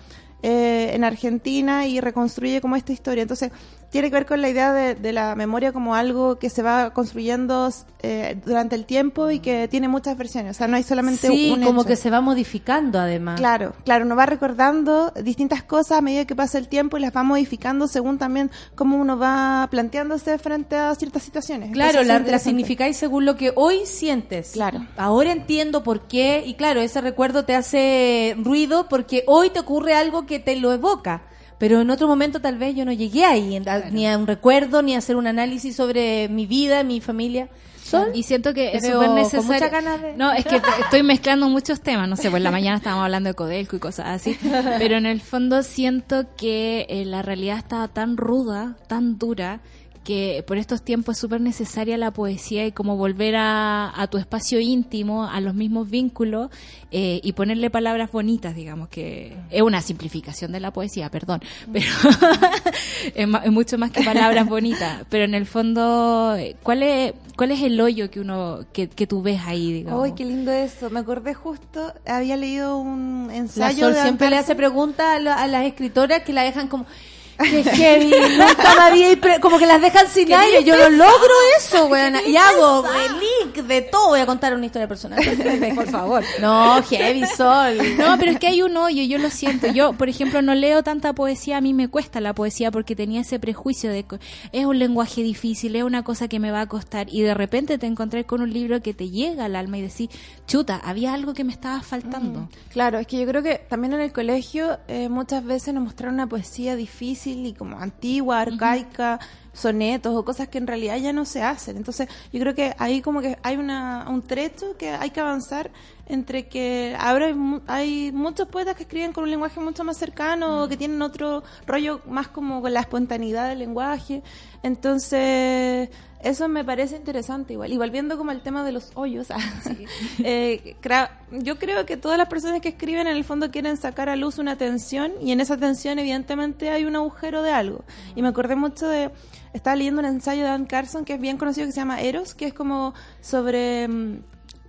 eh, en Argentina y reconstruye como esta historia. Entonces, tiene que ver con la idea de, de la memoria como algo que se va construyendo eh, durante el tiempo y que tiene muchas versiones. O sea, no hay solamente Sí, un como hecho. que se va modificando además. Claro, claro, uno va recordando distintas cosas a medida que pasa el tiempo y las va modificando según también cómo uno va planteándose frente a ciertas situaciones. Claro, la, la significáis según lo que hoy sientes. Claro. Ahora entiendo por qué, y claro, ese recuerdo te hace ruido porque hoy te ocurre algo que te lo evoca. Pero en otro momento tal vez yo no llegué ahí, ni a un recuerdo, ni a hacer un análisis sobre mi vida, mi familia. Sol, Y siento que es súper necesario. de- No, es que estoy mezclando muchos temas. No sé, pues en la mañana estábamos hablando de Codelco y cosas así. Pero en el fondo siento que eh, la realidad está tan ruda, tan dura, que por estos tiempos es súper necesaria la poesía y como volver a, a tu espacio íntimo, a los mismos vínculos eh, y ponerle palabras bonitas, digamos, que es una simplificación de la poesía, perdón, pero es, ma- es mucho más que palabras bonitas. Pero en el fondo, ¿cuál es, cuál es el hoyo que uno que, que tú ves ahí, digamos? ¡Ay, qué lindo eso! Me acordé justo, había leído un La ensayo Sol de siempre le hace preguntas a, la- a las escritoras que la dejan como que heavy, nunca me había pre- como que las dejan sin Qué aire. Yo no logro eso, weona. Y hago link de todo. Voy a contar una historia personal. Por favor. No, heavy, Sol. No, pero es que hay un hoyo, yo lo siento. Yo, por ejemplo, no leo tanta poesía, a mí me cuesta la poesía porque tenía ese prejuicio de que es un lenguaje difícil, es una cosa que me va a costar y de repente te encontré con un libro que te llega al alma y decís, chuta, había algo que me estaba faltando. Claro, es que yo creo que también en el colegio eh, muchas veces nos mostraron una poesía difícil y como antigua, arcaica, sonetos o cosas que en realidad ya no se hacen. Entonces yo creo que ahí como que hay una, un trecho que hay que avanzar entre que ahora hay, hay muchos poetas que escriben con un lenguaje mucho más cercano, o que tienen otro rollo más como con la espontaneidad del lenguaje. Entonces... Eso me parece interesante igual. Y volviendo como al tema de los hoyos, ah, eh, yo creo que todas las personas que escriben en el fondo quieren sacar a luz una tensión y en esa tensión evidentemente hay un agujero de algo. Y me acordé mucho de, estaba leyendo un ensayo de Dan Carson que es bien conocido que se llama Eros, que es como sobre... mm,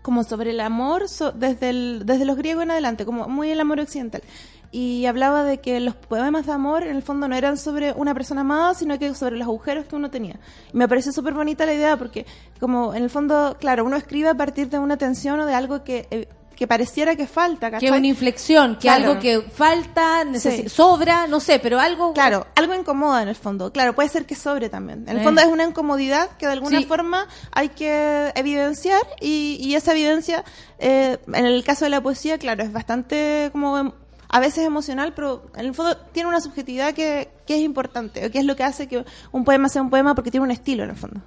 como sobre el amor so- desde, desde los griegos en adelante, como muy el amor occidental. Y hablaba de que los poemas de amor en el fondo no eran sobre una persona amada, sino que sobre los agujeros que uno tenía. Y me pareció súper bonita la idea porque como en el fondo, claro, uno escribe a partir de una tensión o de algo que, eh, que pareciera que falta, Que ¿cachai? una inflexión, que Claro. algo que falta, Sí. sobra, no sé, pero algo. Claro, algo incomoda en el fondo. Claro, puede ser que sobre también. En el Eh. fondo es una incomodidad que de alguna Sí. forma hay que evidenciar y, y esa evidencia, eh, en el caso de la poesía, claro, es bastante como em- a veces emocional, pero en el fondo tiene una subjetividad que, que es importante, o que es lo que hace que un poema sea un poema porque tiene un estilo en el fondo.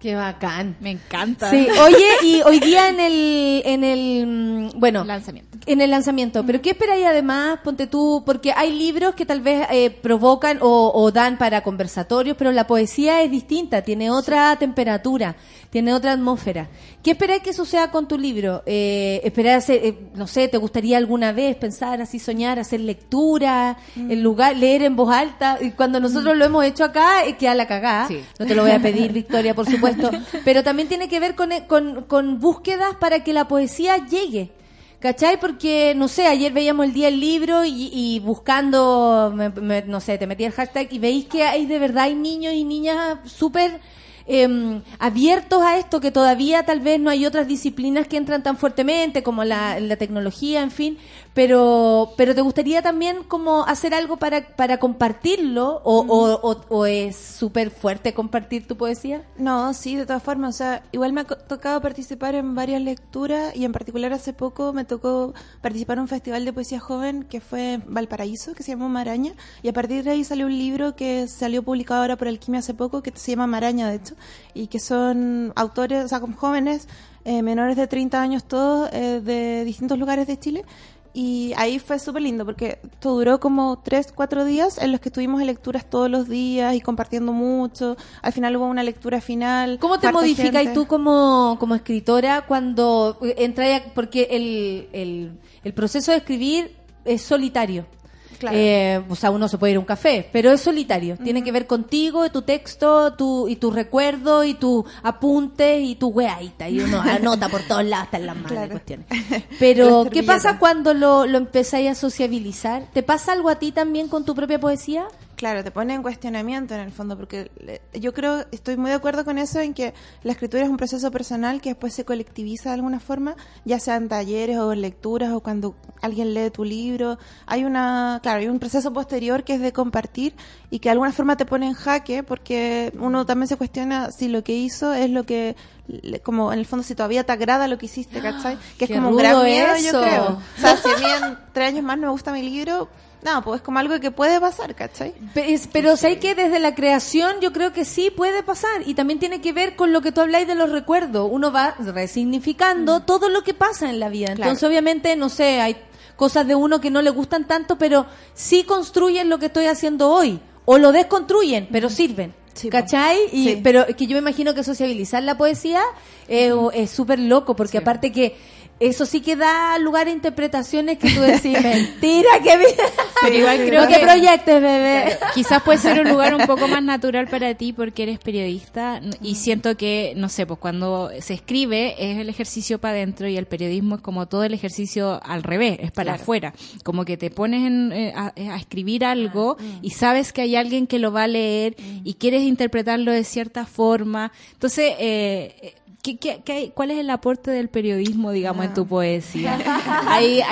Qué bacán. Me encanta. Sí, oye, y hoy día en el, en el, mm, bueno, Lanzamiento. en el lanzamiento, pero ¿qué esperáis además? Ponte tú, porque hay libros que tal vez eh, provocan o, o dan para conversatorios, pero la poesía es distinta, tiene otra temperatura, tiene otra atmósfera. ¿Qué esperáis que suceda con tu libro? Eh, ¿Esperáis, hacer, eh, no sé, te gustaría alguna vez pensar así, soñar, hacer lectura, en lugar, leer en voz alta? Y cuando nosotros lo hemos hecho acá, es que a la cagada. Sí. No te lo voy a pedir, Victoria, por supuesto. Pero también tiene que ver con, con, con búsquedas para que la poesía llegue. ¿Cachai? Porque, no sé, ayer veíamos el día del libro y, y buscando, me- me- no sé, te metí el hashtag y veis que hay de verdad hay niños y niñas súper eh, abiertos a esto, que todavía tal vez no hay otras disciplinas que entran tan fuertemente como la, la tecnología, en fin, pero, pero te gustaría también como hacer algo para, para compartirlo o, o, o- o es súper fuerte compartir tu poesía? No, sí, de todas formas, o sea, igual me ha tocado participar en varias lecturas y en particular hace poco me tocó participar en un festival de poesía joven que fue en Valparaíso, que se llamó Maraña, y a partir de ahí salió un libro que salió publicado ahora por Alquimia hace poco, que se llama Maraña, de hecho, y que son autores, o sea, como jóvenes, eh, menores de 30 años todos, eh, de distintos lugares de Chile, y ahí fue súper lindo porque esto duró como tres, cuatro días en los que estuvimos en lecturas todos los días y compartiendo mucho. Al final hubo una lectura final. ¿Cómo te modificas tú como, como escritora cuando entras, porque el, el, el proceso de escribir es solitario? Claro. Eh, o sea, uno se puede ir a un café, pero es solitario. Tiene que ver contigo, tu texto, tu, y tu recuerdo, y tu apuntes, y tu weaita. Y uno anota por todos lados, hasta en las manos Claro. cuestiones. Pero, ¿qué pasa cuando lo, lo empezáis a sociabilizar? ¿Te pasa algo a ti también con tu propia poesía? Claro, te pone en cuestionamiento en el fondo, porque yo creo, estoy muy de acuerdo con eso, en que la escritura es un proceso personal que después se colectiviza de alguna forma, ya sea en talleres o en lecturas o cuando alguien lee tu libro. Hay una, claro, hay un proceso posterior que es de compartir y que de alguna forma te pone en jaque, porque uno también se cuestiona si lo que hizo es lo que, como en el fondo, si todavía te agrada lo que hiciste, ¿cachai? Que es como un gran miedo, eso. yo creo. O sea, si a mí en tres años más no me gusta mi libro, no, pues es como algo que puede pasar, ¿cachai? Es- Pero sé que desde la creación yo creo que sí puede pasar y también tiene que ver con lo que tú habláis de los recuerdos. Uno va resignificando todo lo que pasa en la vida. Claro. Entonces obviamente, no sé, hay cosas de uno que no le gustan tanto, pero sí construyen lo que estoy haciendo hoy. O lo desconstruyen, pero sirven. Sí. ¿Cachai? Y, Sí. Pero que yo me imagino que sociabilizar la poesía eh, es súper loco, porque aparte que eso sí que da lugar a interpretaciones que tú decís, mentira, que Pero igual creo no que- te proyectes, bebé. Quizás puede ser un lugar un poco más natural para ti porque eres periodista y siento que, no sé, pues cuando se escribe es el ejercicio para adentro y el periodismo es como todo el ejercicio al revés, es para Claro. afuera. Como que te pones en, eh, a, a escribir algo Ah, mm. y sabes que hay alguien que lo va a leer y quieres interpretarlo de cierta forma. Entonces, eh, ¿qué, qué, qué hay- ¿cuál es el aporte del periodismo, digamos, en tu poesía?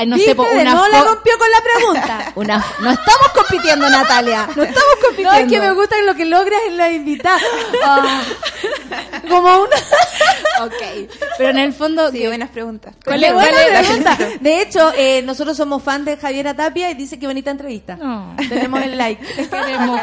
No sé, una la fo- rompió con la pregunta. una, no estamos compitiendo, Natalia. No estamos compitiendo. No, es que me gusta lo que logras en la invitada. Ah, como una... Ok. Pero en el fondo, Sí, que- buenas preguntas. ¿cuál Qué es, buena cuál es- pregunta. De hecho, eh, nosotros somos fan de Javiera Tapia y dice que bonita entrevista. No. Tenemos el like. Queremos.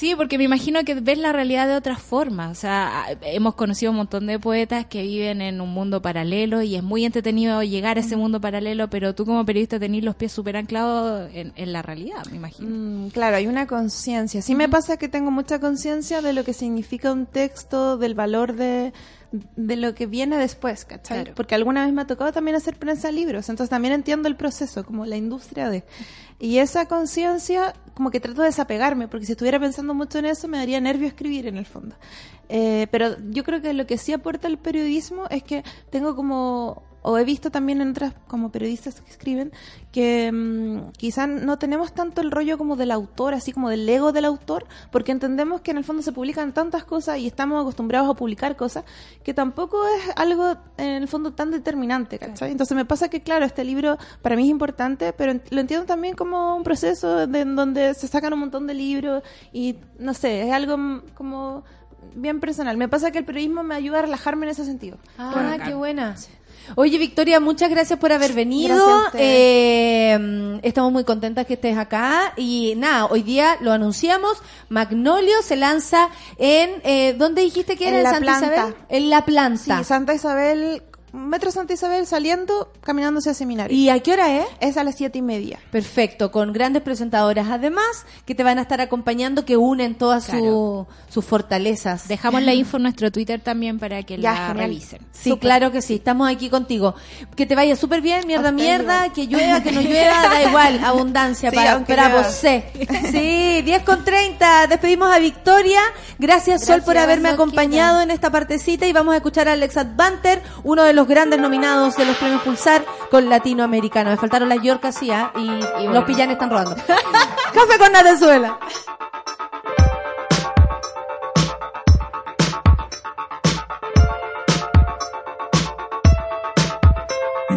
Sí, porque me imagino que ves la realidad de otra forma. O sea, hemos conocido un montón de poetas que viven en un mundo paralelo y es muy entretenido llegar a ese mundo paralelo, pero tú como periodista tenés los pies súper anclados en, en la realidad, me imagino. Mm, claro, hay una conciencia. Sí me pasa que tengo mucha conciencia de lo que significa un texto, del valor de, de lo que viene después, ¿cachai? Claro. Porque alguna vez me ha tocado también hacer prensa libros, entonces también entiendo el proceso, como la industria de... Y esa conciencia, como que trato de desapegarme, porque si estuviera pensando mucho en eso, me daría nervio escribir en el fondo. Eh, pero yo creo que lo que sí aporta el periodismo es que tengo como o he visto también en otras como periodistas que escriben que mm, quizás no tenemos tanto el rollo como del autor, así como del ego del autor, porque entendemos que en el fondo se publican tantas cosas y estamos acostumbrados a publicar cosas que tampoco es algo en el fondo tan determinante, ¿cachai? Entonces me pasa que claro, este libro para mí es importante, pero lo entiendo también como un proceso de, en donde se sacan un montón de libros y no sé, es algo mm, como bien personal. Me pasa que el periodismo me ayuda a relajarme en ese sentido. Ah, qué buena. Oye, Victoria, muchas gracias por haber venido. Eh, mm, estamos muy contentas que estés acá. Y nada, hoy día lo anunciamos. Magnolio se lanza en. Eh, ¿Dónde dijiste que En era? ¿En La Santa Planta. Isabel? En La Planta. Sí, Santa Isabel, Metro Santa Isabel saliendo, caminando hacia seminario. ¿Y a qué hora es? Es a las siete y media. Perfecto, con grandes presentadoras además que te van a estar acompañando, que unen todas su- sus fortalezas. Dejamos la info en nuestro Twitter también para que Ya, la genial. revisen. Sí, claro que sí, estamos aquí contigo. Que te vaya súper bien, mierda, mierda, igual. que llueva, que no llueva, da igual, abundancia Sí, para, para vos. Sí, 10 con 30, despedimos a Victoria. Gracias, Sol por haberme acompañado en esta partecita y vamos a escuchar a Alex Advanter, uno de los grandes nominados de los premios Pulsar con Latinoamericano. Me faltaron las Yorkas, sí, ¿ah? y, los pillanes están robando. Café con Natezuela.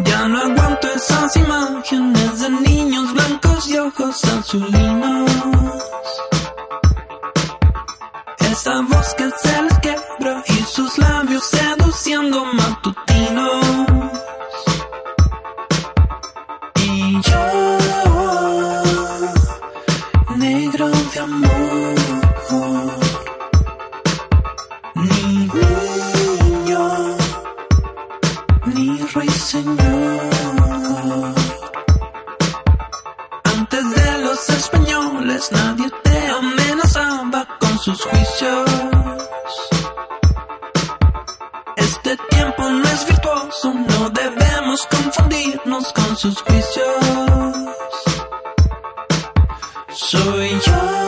Ya no aguanto esas imágenes de niños blancos y ojos azulinos. Esa voz que se les quebra y sus labios seduciendo matutinos. Soy yo,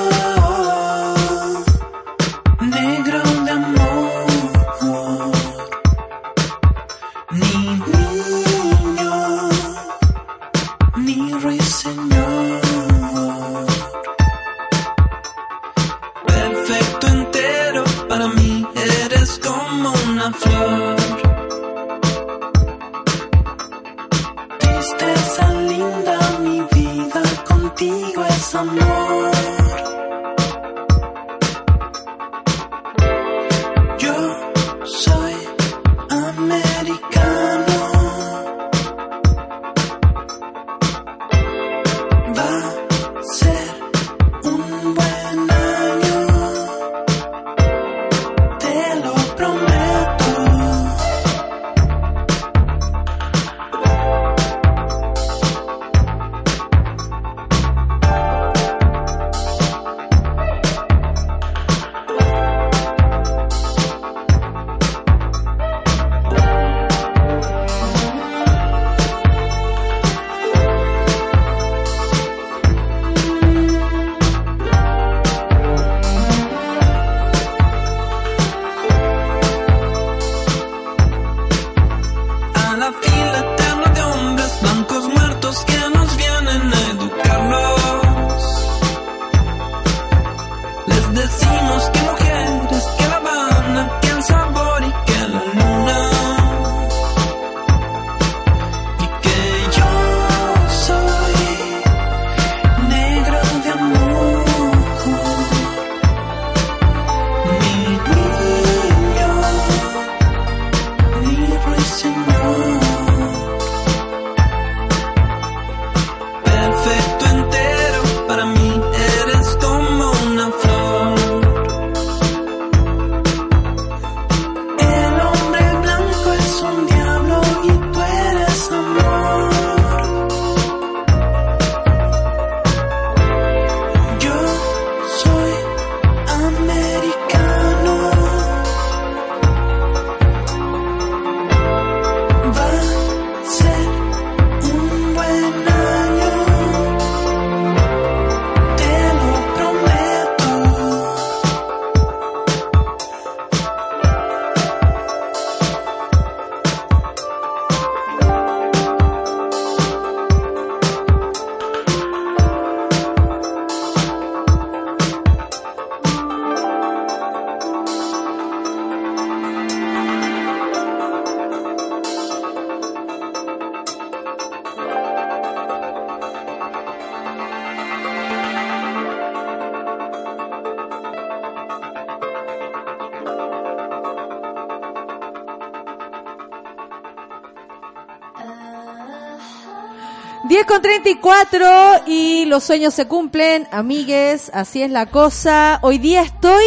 24 y los sueños se cumplen, amigues, así es la cosa. Hoy día estoy,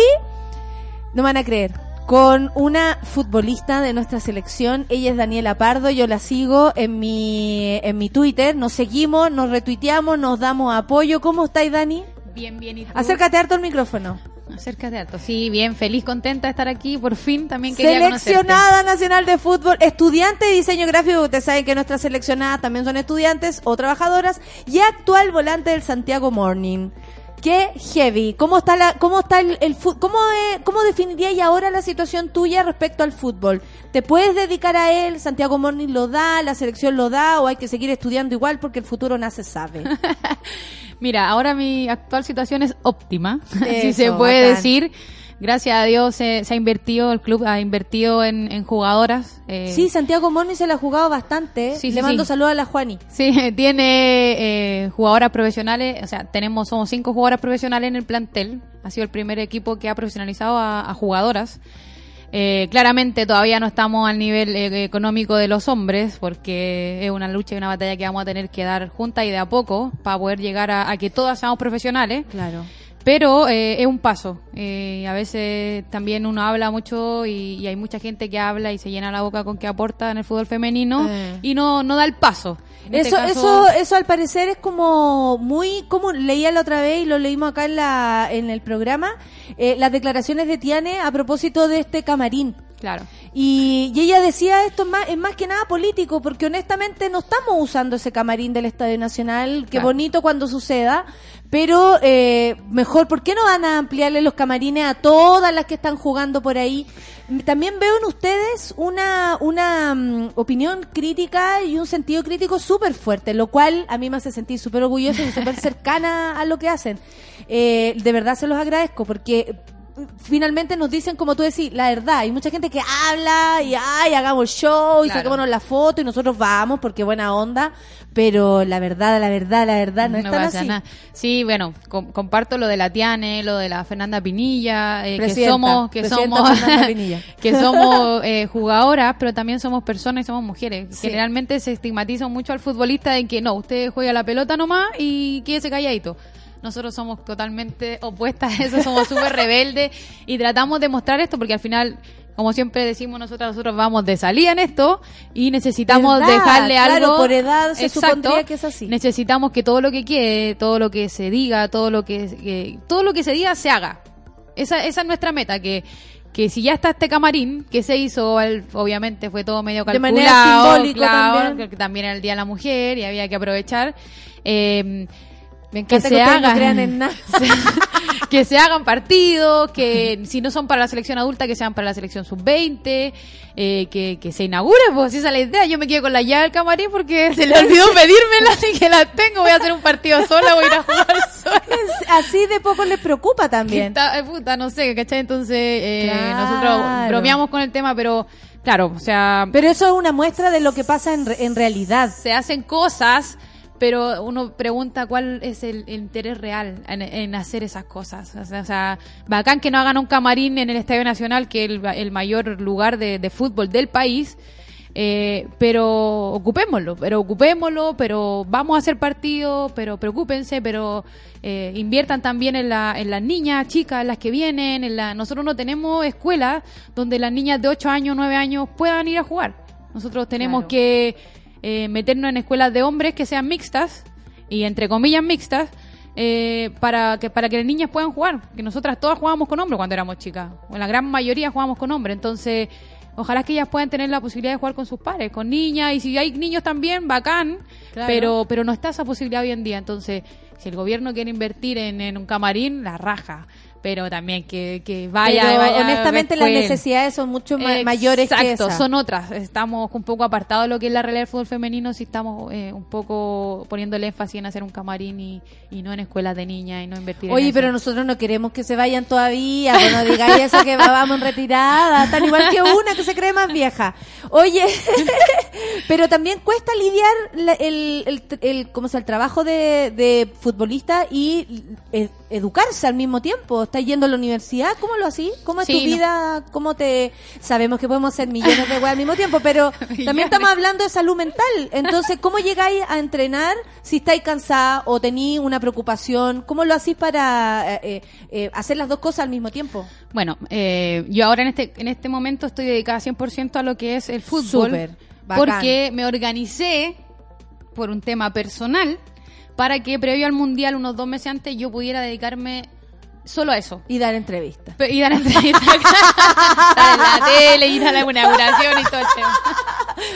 no van a creer, con una futbolista de nuestra selección. Ella es Daniela Pardo, yo la sigo en mi, en mi Twitter. Nos seguimos, nos retuiteamos, nos damos apoyo. ¿Cómo estáis, Dani? Bien, bien. ¿y? Acércate harto el micrófono. Acércate harto. Sí, bien, feliz, contenta de estar aquí. Por fin también quería Seleccionada nacional de fútbol, estudiante de diseño gráfico, ustedes saben que nuestras seleccionadas también son estudiantes o trabajadoras, y actual volante del Santiago Morning. Qué heavy. ¿Cómo está la, cómo está el, el cómo, eh, cómo definirías ahora la situación tuya respecto al fútbol? ¿Te puedes dedicar a él? ¿Santiago Morning lo da? ¿La selección lo da? ¿O hay que seguir estudiando igual porque el futuro nace sabe? Mira, ahora mi actual situación es óptima, si se puede bacán. decir. Gracias a Dios se, se ha invertido, el club ha invertido en, en jugadoras. eh, Sí, Santiago Morning se la ha jugado bastante. Sí, Le sí, mando sí. saludos a la Juani. Sí, tiene eh, jugadoras profesionales, o sea, tenemos, somos cinco jugadoras profesionales en el plantel. Ha sido el primer equipo que ha profesionalizado a, a jugadoras. Eh, claramente todavía no estamos al nivel eh, económico de los hombres, porque es una lucha y una batalla que vamos a tener que dar juntas y de a poco para poder llegar a, a que todas seamos profesionales. Claro. Pero eh, es un paso. Eh, a veces también uno habla mucho y, y hay mucha gente que habla y se llena la boca con que aporta en el fútbol femenino Eh. y no, no da el paso. En este Eso, caso- eso, eso al parecer es como muy, como leía la otra vez y lo leímos acá en la, en el programa, eh, las declaraciones de Tiane a propósito de este camarín. Claro. Y, y ella decía esto es más, es más que nada político, porque honestamente no estamos usando ese camarín del Estadio Nacional, qué Claro. bonito cuando suceda, pero eh, mejor, ¿por qué no van a ampliarle los camarines a todas las que están jugando por ahí? También veo en ustedes una, una mm, opinión crítica y un sentido crítico súper fuerte, lo cual a mí me hace sentir súper orgullosa y súper cercana a lo que hacen. Eh, de verdad se los agradezco, porque finalmente nos dicen, como tú decís, la verdad. Hay mucha gente que habla y ay, hagamos show y Claro. saquémonos la foto y nosotros vamos porque buena onda, pero la verdad, la verdad, la verdad no, es tan pasa así. nada. Sí, bueno, com- comparto lo de la Tiane, lo de la Fernanda Pinilla, eh, que somos, que somos, que somos eh, jugadoras, pero también somos personas y somos mujeres. Sí. Generalmente se estigmatiza mucho al futbolista de que no, usted juega la pelota nomás y quédese calladito. Nosotros somos totalmente opuestas a eso, somos súper rebeldes y tratamos de mostrar esto porque al final, como siempre decimos nosotros, nosotros vamos de salida en esto y necesitamos ¿Verdad? dejarle Claro, algo. por edad se Exacto. supondría que es así. Necesitamos que todo lo que quede, todo lo que se diga, todo lo que, que- todo lo que se diga se haga. Esa, esa es nuestra meta, que que si ya está este camarín, que se hizo, al- obviamente fue todo medio De calculado, manera simbólica claro, también. que también era el Día de la Mujer y había que aprovechar. eh, Me encanta que que, se no hagan crean en nada. que se hagan partidos, que si no son para la selección adulta, que sean para la selección sub-20, eh, que, que se inaugure, pues esa es la idea. Yo me quedo con la llave del camarín porque se le olvidó pedírmela, así que la tengo. Voy a hacer un partido sola, voy a ir a jugar sola. Así de poco les preocupa también. Está- eh, puta, no sé, ¿cachai? Entonces, eh, Claro. nosotros bromeamos con el tema, pero claro, o sea, Pero eso es una muestra de lo que pasa en, re- en realidad. se hacen cosas, pero uno pregunta cuál es el, el interés real en, en hacer esas cosas. O sea, o sea, bacán que no hagan un camarín en el Estadio Nacional, que es el, el mayor lugar de, de fútbol del país. eh, pero ocupémoslo, pero ocupémoslo, pero vamos a hacer partido, pero preocúpense, pero eh, inviertan también en, la, en las niñas chicas, las que vienen. En la, nosotros no tenemos escuelas donde las niñas de 8 años, 9 años puedan ir a jugar. Nosotros tenemos Claro. que eh, meternos en escuelas de hombres que sean mixtas y entre comillas mixtas eh, para que para que las niñas puedan jugar que nosotras todas jugábamos con hombres cuando éramos chicas o la gran mayoría jugábamos con hombres. Entonces ojalá que ellas puedan tener la posibilidad de jugar con sus pares con niñas y si hay niños también bacán Claro. pero pero no está esa posibilidad hoy en día. Entonces si el gobierno quiere invertir en, en un camarín la raja pero también que, que vaya, Pero vaya a honestamente la las necesidades son mucho ma- mayores que Exacto, esas. son otras. Estamos un poco apartados de lo que es la realidad del fútbol femenino, si estamos eh, un poco poniendo el énfasis en hacer un camarín y, y no en escuelas de niñas y no invertir en Oye, eso. pero nosotros no queremos que se vayan todavía, pues no digáis eso que vamos en retirada, tan igual que una que se cree más vieja. Oye, pero también cuesta lidiar la- el, el, el, ¿cómo se llama? el trabajo de, de futbolista y eh, educarse al mismo tiempo. ¿Estás yendo a la universidad? ¿Cómo lo así? ¿Cómo es Sí, tu no. vida? ¿Cómo te...? Sabemos que podemos hacer millones de weas al mismo tiempo, pero también estamos hablando de salud mental. Entonces, ¿cómo llegáis a entrenar si estáis cansada o tenéis una preocupación? ¿Cómo lo hacís para eh, eh, eh, hacer las dos cosas al mismo tiempo? Bueno, eh, yo ahora en este, en este momento estoy dedicada 100% a lo que es el fútbol. Súper, porque me organicé por un tema personal para que previo al Mundial, unos dos meses antes, yo pudiera dedicarme solo a eso. Y dar entrevistas. Y dar entrevistas estar en la tele, ir a la inauguración y todo el tema.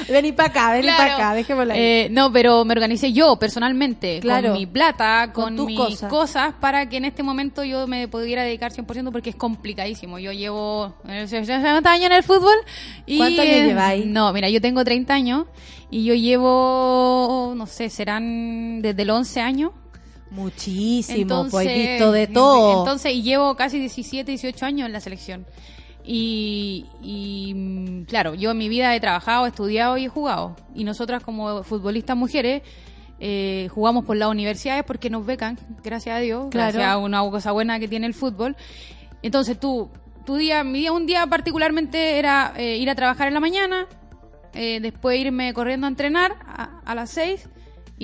Vení para acá, vení Claro. para acá, dejémosla ahí. Eh, no, pero me organicé yo personalmente, Claro. con mi plata, Con con, mis cosas. cosas. para que en este momento yo me pudiera dedicar 100% porque es complicadísimo. Yo llevo eh, 60 años en el fútbol. Y, ¿Cuántos años eh, lleváis? No, mira, yo tengo 30 años y yo llevo, no sé, serán desde los 11 años. Muchísimo, pues he visto de todo. Entonces, y llevo casi 17, 18 años en la selección. Y, y, mm, claro, yo en mi vida he trabajado, estudiado y he jugado. Y nosotras como futbolistas mujeres eh, jugamos por las universidades porque nos becan, gracias a Dios, Claro. gracias a una cosa buena que tiene el fútbol. Entonces tú, tu día, mi día, un día particularmente era eh, ir a trabajar en la mañana, eh, después irme corriendo a entrenar a, a las 6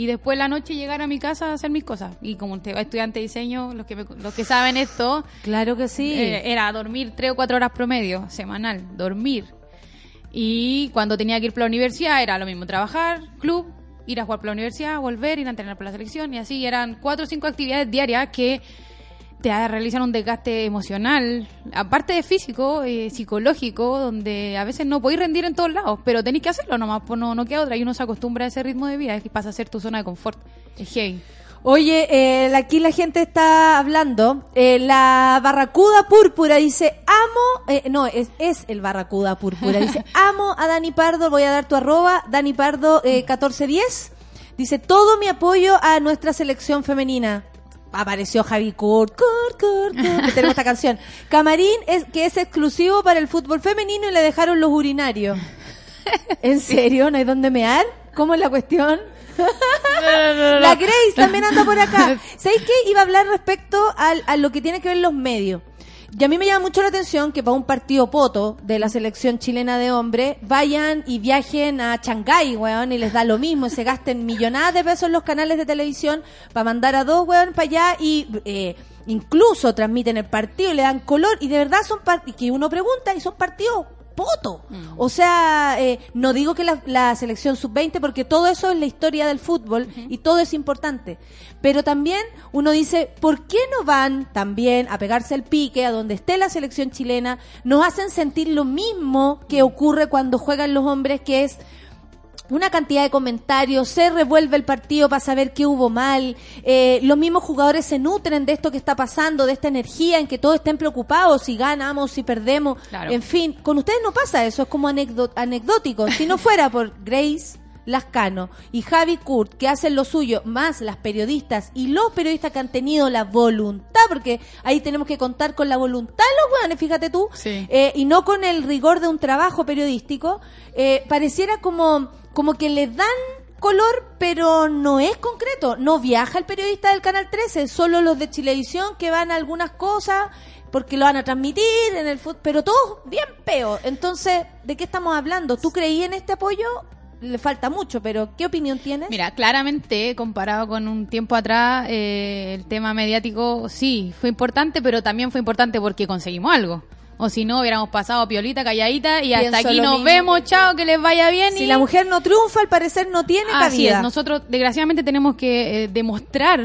y después la noche llegar a mi casa a hacer mis cosas. Y como te- estudiante de diseño, los que, me- los que saben esto, Claro que sí. eh, era dormir tres o cuatro horas promedio semanal, dormir. Y cuando tenía que ir para la universidad era lo mismo, trabajar, club, ir a jugar para la universidad, volver, ir a entrenar para la selección y así eran cuatro o cinco actividades diarias que te realizan un desgaste emocional, aparte de físico, eh, psicológico, donde a veces no podéis rendir en todos lados, pero tenéis que hacerlo nomás, pues no, no queda otra y uno se acostumbra a ese ritmo de vida, es que pasa a ser tu zona de confort. Es heavy. Oye, eh, aquí la gente está hablando. Eh, la Barracuda Púrpura dice, amo, eh, no, es, es el Barracuda Púrpura. Dice, amo a Dani Pardo, voy a dar tu arroba, Dani Pardo eh, 1410. Dice, todo mi apoyo a nuestra selección femenina. Apareció Javi Kurt, Kurt, Kurt, Kurt, que tenemos esta canción. Camarín es que es exclusivo para el fútbol femenino y le dejaron los urinarios. ¿En serio? ¿No hay dónde mear? ¿Cómo es la cuestión? La Grace también anda por acá. ¿Sabéis qué? Iba a hablar respecto al- a lo que tiene que ver los medios. Y a mí me llama mucho la atención que para un partido poto de la selección chilena de hombres vayan y viajen a Shanghái, weón, y les da lo mismo, y se gasten millonadas de pesos en los canales de televisión para mandar a dos, weón, para allá y eh, incluso transmiten el partido, le dan color y de verdad son partidos que uno pregunta y son partidos poto. O sea, eh, no digo que la, la selección sub-20 porque todo eso es la historia del fútbol y todo es importante. Pero también uno dice, ¿por qué no van también a pegarse el pique a donde esté la selección chilena? Nos hacen sentir lo mismo que ocurre cuando juegan los hombres, que es una cantidad de comentarios, se revuelve el partido para saber qué hubo mal, eh, los mismos jugadores se nutren de esto que está pasando, de esta energía en que todos estén preocupados si ganamos, si perdemos, Claro. en fin, con ustedes no pasa eso, es como anecdótico, si no fuera por Grace Lascano y Javi Kurt que hacen lo suyo, más las periodistas y los periodistas que han tenido la voluntad, porque ahí tenemos que contar con la voluntad de los weones, fíjate tú, Sí. eh, y no con el rigor de un trabajo periodístico, eh, pareciera como, como que le dan color, pero no es concreto. No viaja el periodista del Canal 13, solo los de Chilevisión que van a algunas cosas porque lo van a transmitir en el fútbol, pero todos bien peo. Entonces, ¿de qué estamos hablando? ¿Tú creí en este apoyo? Le falta mucho, pero ¿qué opinión tienes? Mira, claramente, comparado con un tiempo atrás, eh, el tema mediático sí fue importante, pero también fue importante porque conseguimos algo. O si no, hubiéramos pasado piolita, calladita y hasta Pienso aquí nos mismo. vemos, chao, que les vaya bien. Si y- la mujer no triunfa, al parecer no tiene Así cabida. es, nosotros desgraciadamente tenemos que eh, demostrar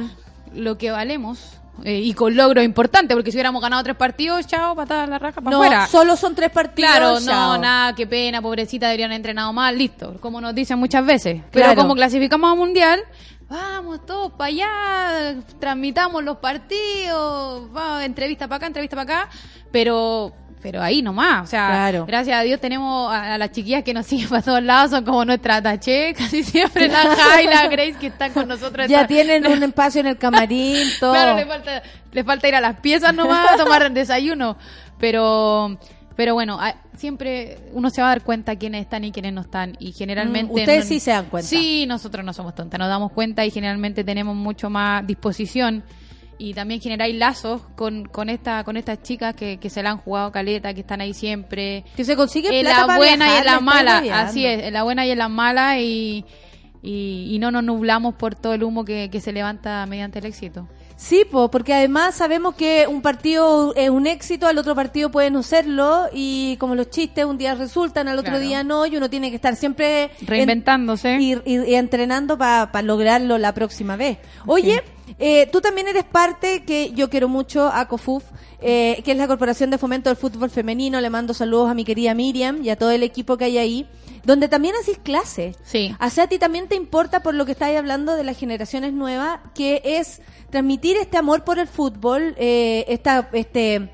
lo que valemos eh, y con logros importantes, porque si hubiéramos ganado tres partidos, chao, patada a la raja para no, afuera. solo son tres partidos. Claro, chao. no, nada, qué pena, pobrecita, deberían haber entrenado mal, listo, como nos dicen muchas veces. Pero Claro. como clasificamos a Mundial, vamos todos para allá, transmitamos los partidos, va, entrevista para acá, entrevista para acá, pero pero ahí nomás, o sea, Claro. gracias a Dios tenemos a, a las chiquillas que nos siguen para todos lados, son como nuestra taché, casi siempre la Jai y la Grace que están con nosotros. Ya tienen un espacio en el camarín, todo. Claro, le falta, le falta ir a las piezas nomás tomar desayuno. Pero, pero bueno, a- siempre uno se va a dar cuenta quiénes están y quiénes no están. Y generalmente. Mm, ustedes no- sí se dan cuenta. Sí, nosotros no somos tontas, nos damos cuenta y generalmente tenemos mucho más disposición. Y también generáis lazos con, con esta con estas chicas que, que se la han jugado caleta, que están ahí siempre. Que se consigue en plata la buena y en la mala. Así es, en la buena y en la mala. Y, y, y no nos nublamos por todo el humo que, que se levanta mediante el éxito. Sí, po, porque además sabemos que un partido es un éxito, al otro partido puede no serlo, y como los chistes un día resultan, al otro Claro. día no, y uno tiene que estar siempre en- Reinventándose. y, y- y entrenando para lograrlo la próxima vez. Oye, eh, tú también eres parte, que yo quiero mucho, a COFUF, eh, que es la Corporación de Fomento del Fútbol Femenino. Le mando saludos a mi querida Miriam y a todo el equipo que hay ahí, donde también haces clases. Sí. O sea, a ti también te importa por lo que estáis hablando de las generaciones nuevas, que es transmitir este amor por el fútbol, eh, esta, este,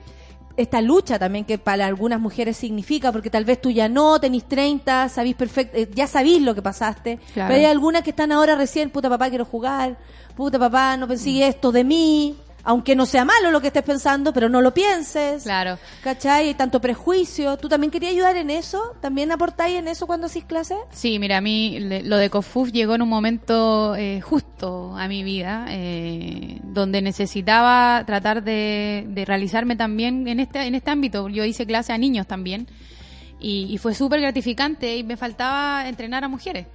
esta lucha también que para algunas mujeres significa, porque tal vez tú ya no, tenís 30, sabís perfecto, eh, ya sabís lo que pasaste, Claro. pero hay algunas que están ahora recién, puta papá, quiero jugar, puta papá, no pensé esto de mí, aunque no sea malo lo que estés pensando, pero no lo pienses. Claro. ¿Cachai? Hay tanto prejuicio. ¿Tú también querías ayudar en eso? ¿También aportáis en eso cuando hacís clases? Sí, mira, a mí le- lo de COFUF llegó en un momento eh, justo a mi vida, eh, donde necesitaba tratar de, de realizarme también en este, en este ámbito. Yo hice clase a niños también y, y fue súper gratificante y me faltaba entrenar a mujeres.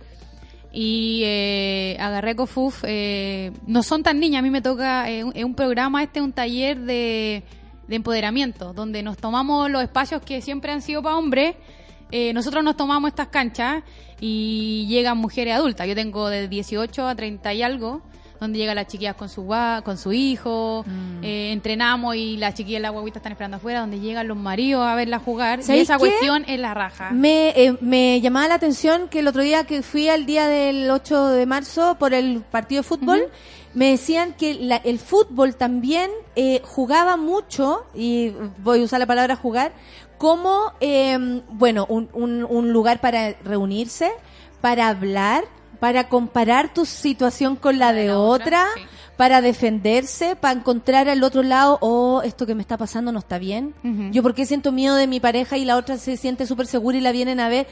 Y eh, agarré Cofuf. Eh, no son tan niñas, a mí me toca, eh, un- es un programa, este es un taller de, de empoderamiento, donde nos tomamos los espacios que siempre han sido para hombres. eh, nosotros nos tomamos estas canchas y llegan mujeres adultas. Yo tengo de 18 a 30 y algo, donde llegan las chiquillas con su, con su hijo, eh, entrenamos y las chiquillas y las guaguitas están esperando afuera, donde llegan los maridos a verla jugar. Y ¿Sabéis esa qué? cuestión es la raja. Me, eh, me llamaba la atención que el otro día que fui al día del 8 de marzo por el partido de fútbol, me decían que la- el fútbol también eh, jugaba mucho, y voy a usar la palabra jugar, como, eh, bueno, un, un, un lugar para reunirse, para hablar, para comparar tu situación con la de otra, para defenderse, para encontrar al otro lado, oh, esto que me está pasando no está bien. Yo porque siento miedo de mi pareja y la otra se siente súper segura y la vienen a ver.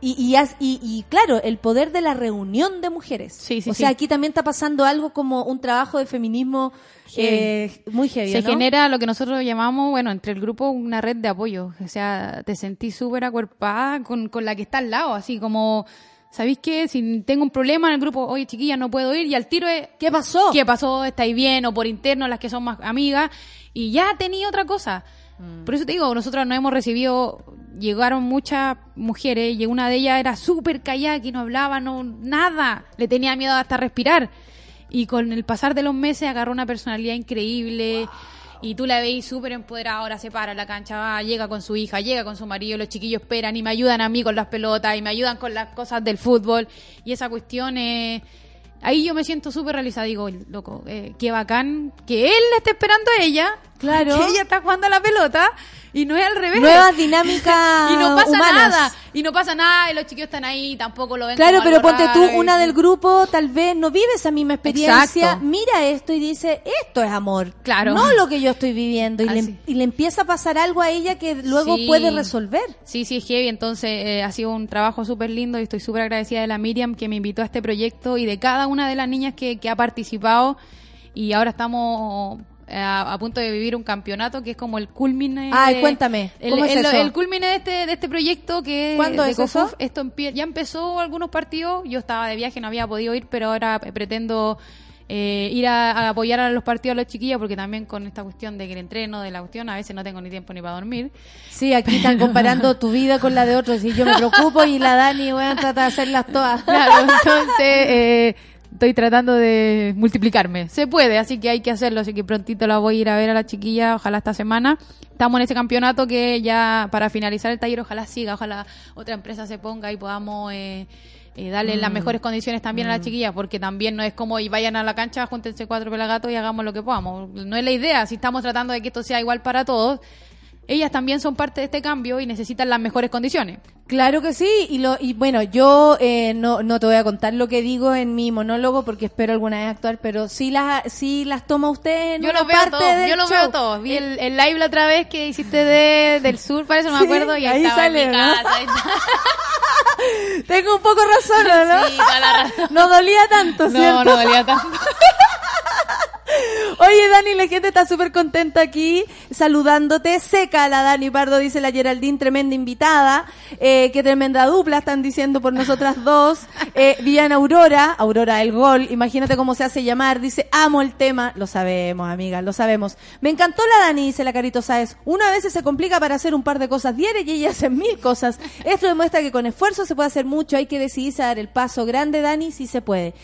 Y, y, y, y claro, el poder de la reunión de mujeres. Sí, sí, o sea, sí. aquí también está pasando algo como un trabajo de feminismo eh, muy heavy. Se ¿no? genera lo que nosotros llamamos, bueno, entre el grupo una red de apoyo. O sea, te sentís súper acuerpada con, con la que está al lado, así como, ¿sabéis qué? Si tengo un problema en el grupo, oye chiquilla, no puedo ir, y al tiro es, ¿qué pasó? ¿Qué pasó? ¿Estáis bien? O por interno, las que son más amigas, y ya tenía otra cosa. Por eso te digo, nosotros no hemos recibido, llegaron muchas mujeres y una de ellas era súper callada, que no hablaba, no, nada, le tenía miedo hasta respirar. Y con el pasar de los meses agarró una personalidad increíble. Y tú la veis súper empoderada, ahora se para la cancha, va, llega con su hija, llega con su marido, los chiquillos esperan y me ayudan a mí con las pelotas y me ayudan con las cosas del fútbol. Y esa cuestión es... Ahí yo me siento súper realizada, digo, loco, eh, qué bacán que él le esté esperando a ella, Claro. que ella está jugando a la pelota y no es al revés. Nuevas dinámicas y no pasa humanas. nada, y no pasa nada, y los chiquillos están ahí, tampoco lo ven Claro, como pero algo ponte raro, tú, y- una del grupo, tal vez no vive esa misma experiencia, Exacto. mira esto y dice, esto es amor. Claro. No lo que yo estoy viviendo. Y, le, Así. y le empieza a pasar algo a ella que luego Sí. puede resolver. Sí, sí, es heavy. Entonces eh, ha sido un trabajo súper lindo y estoy súper agradecida de la Miriam que me invitó a este proyecto y de cada una de las niñas que, que ha participado. Y ahora estamos a, a punto de vivir un campeonato que es como el culmine. Ay, de- cuéntame, El, ¿cómo es el- eso? el culmine de este, de este proyecto que ¿Cuándo de es eso? Esto empie- ya empezó algunos partidos. Yo estaba de viaje, no había podido ir, pero ahora pretendo eh, ir a, a apoyar a los partidos a los chiquillos porque también con esta cuestión de que el entreno, de la cuestión, a veces no tengo ni tiempo ni para dormir. Sí, aquí están comparando tu vida con la de otros y yo me preocupo y la Dani, voy a tratar de hacerlas todas. Claro, entonces eh, estoy tratando de multiplicarme. Se puede, así que hay que hacerlo. Así que prontito la voy a ir a ver a la chiquilla, ojalá esta semana. Estamos en ese campeonato que ya para finalizar el taller, ojalá siga, ojalá otra empresa se ponga y podamos eh, eh, darle las Mm. mejores condiciones también a la chiquilla, porque también no es como y vayan a la cancha, júntense cuatro pelagatos y hagamos lo que podamos. No es la idea, si estamos tratando de que esto sea igual para todos. Ellas también son parte de este cambio y necesitan las mejores condiciones. Claro que sí, y, lo, y bueno, yo eh, no, no te voy a contar lo que digo en mi monólogo porque espero alguna vez actuar, pero sí las, sí las toma usted en Yo una los veo parte todos, del yo show. veo todos. Vi el, el live la otra vez que hiciste de, del sur, parece, no me acuerdo, y ahí, ahí estaba sale, en mi. Tengo un poco razón, ¿o ¿no? Sí, toda la razón. No dolía tanto, ¿cierto? No, no valía tanto. Oye, Dani, la gente está súper contenta aquí saludándote. Seca la Dani Pardo, dice la Geraldine, tremenda invitada. Eh, qué tremenda dupla están diciendo por nosotras dos. Eh, Viviana Aurora, Aurora el gol, imagínate cómo se hace llamar. Dice, amo el tema. Lo sabemos, amiga, lo sabemos. Me encantó la Dani, dice la Carito Sáez. Una vez se complica para hacer un par de cosas diarias y ella hace mil cosas. Esto demuestra que con esfuerzo se puede hacer mucho. Hay que decidirse a dar el paso grande, Dani, si se puede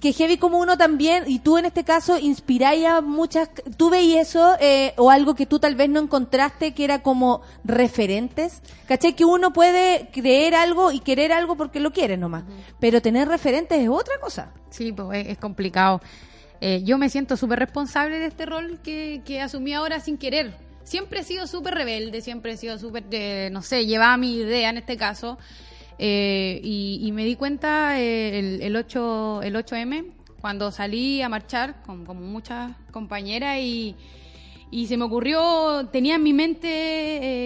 que heavy como uno también, y tú en este caso inspiráis a muchas, tú veis eso, eh, o algo que tú tal vez no encontraste que era como referentes, ¿cachai? Que uno puede creer algo y querer algo porque lo quiere nomás, pero tener referentes es otra cosa. Sí, pues es, es complicado. Eh, yo me siento súper responsable de este rol que, que asumí ahora sin querer. Siempre he sido súper rebelde, siempre he sido súper, eh, no sé, llevaba mi idea en este caso. Eh, y, y me di cuenta eh, el, el, 8, el 8M, cuando salí a marchar con, con muchas compañeras y, y se me ocurrió, tenía en mi mente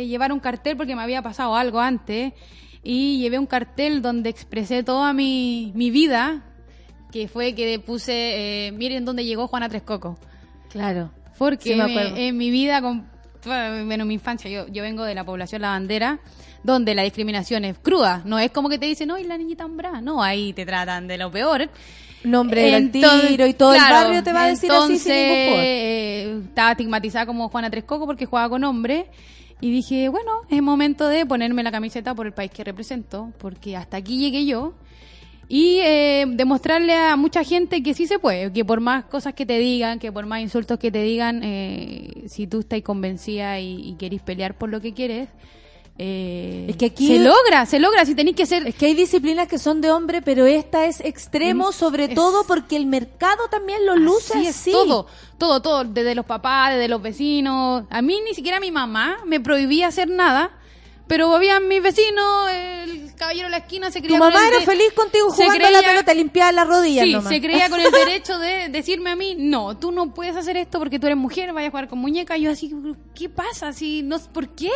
eh, llevar un cartel porque me había pasado algo antes y llevé un cartel donde expresé toda mi, mi vida, que fue que puse, eh, miren dónde llegó Juana Tres Coco. Claro. Porque Sí, me me- acuerdo. en mi vida con bueno, mi infancia, yo, yo vengo de la población La Bandera, donde la discriminación es cruda. No es como que te dicen, no, y la niñita hombrada. No, ahí te tratan de lo peor. Nombre del Entonces, tiro y todo claro, el barrio te va a decir así sin ningún eh, estaba estigmatizada como Juana Trescoco porque jugaba con hombre. Y dije, bueno, es momento de ponerme la camiseta por el país que represento, porque hasta aquí llegué yo. Y eh, demostrarle a mucha gente que sí se puede, que por más cosas que te digan, que por más insultos que te digan, eh, si tú estás convencida y, y querís pelear por lo que quieres, eh, Es que aquí- se logra, se logra, si tenéis que ser... Es que hay disciplinas que son de hombre, pero esta es extremo, Mm, sobre es- todo porque el mercado también lo luce Así así. es, todo, todo, todo, desde los papás, desde los vecinos. A mí ni siquiera mi mamá me prohibía hacer nada, pero había mis vecinos, el caballero de la esquina se Tu creía... con mamá el era feliz contigo se jugando a la creía- pelota, limpiaba las rodillas Sí, nomás. se creía con el derecho de decirme a mí, no, tú no puedes hacer esto porque tú eres mujer, vayas a jugar con muñeca. Y yo así, ¿qué pasa? Si no, ¿Por qué?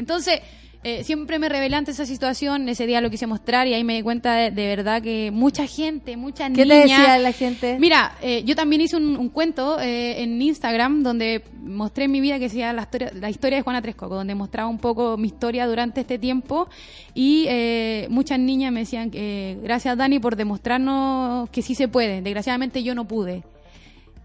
Entonces, eh, siempre me rebelé ante esa situación, ese día lo quise mostrar y ahí me di cuenta de, de verdad que mucha gente, muchas ¿Qué niñas... te decía la gente? Mira, eh, yo también hice un, un cuento eh, en Instagram donde mostré mi vida que llama la historia, la historia de Juana Trescoco, donde mostraba un poco mi historia durante este tiempo y eh, muchas niñas me decían que gracias Dani por demostrarnos que sí se puede. Desgraciadamente yo no pude.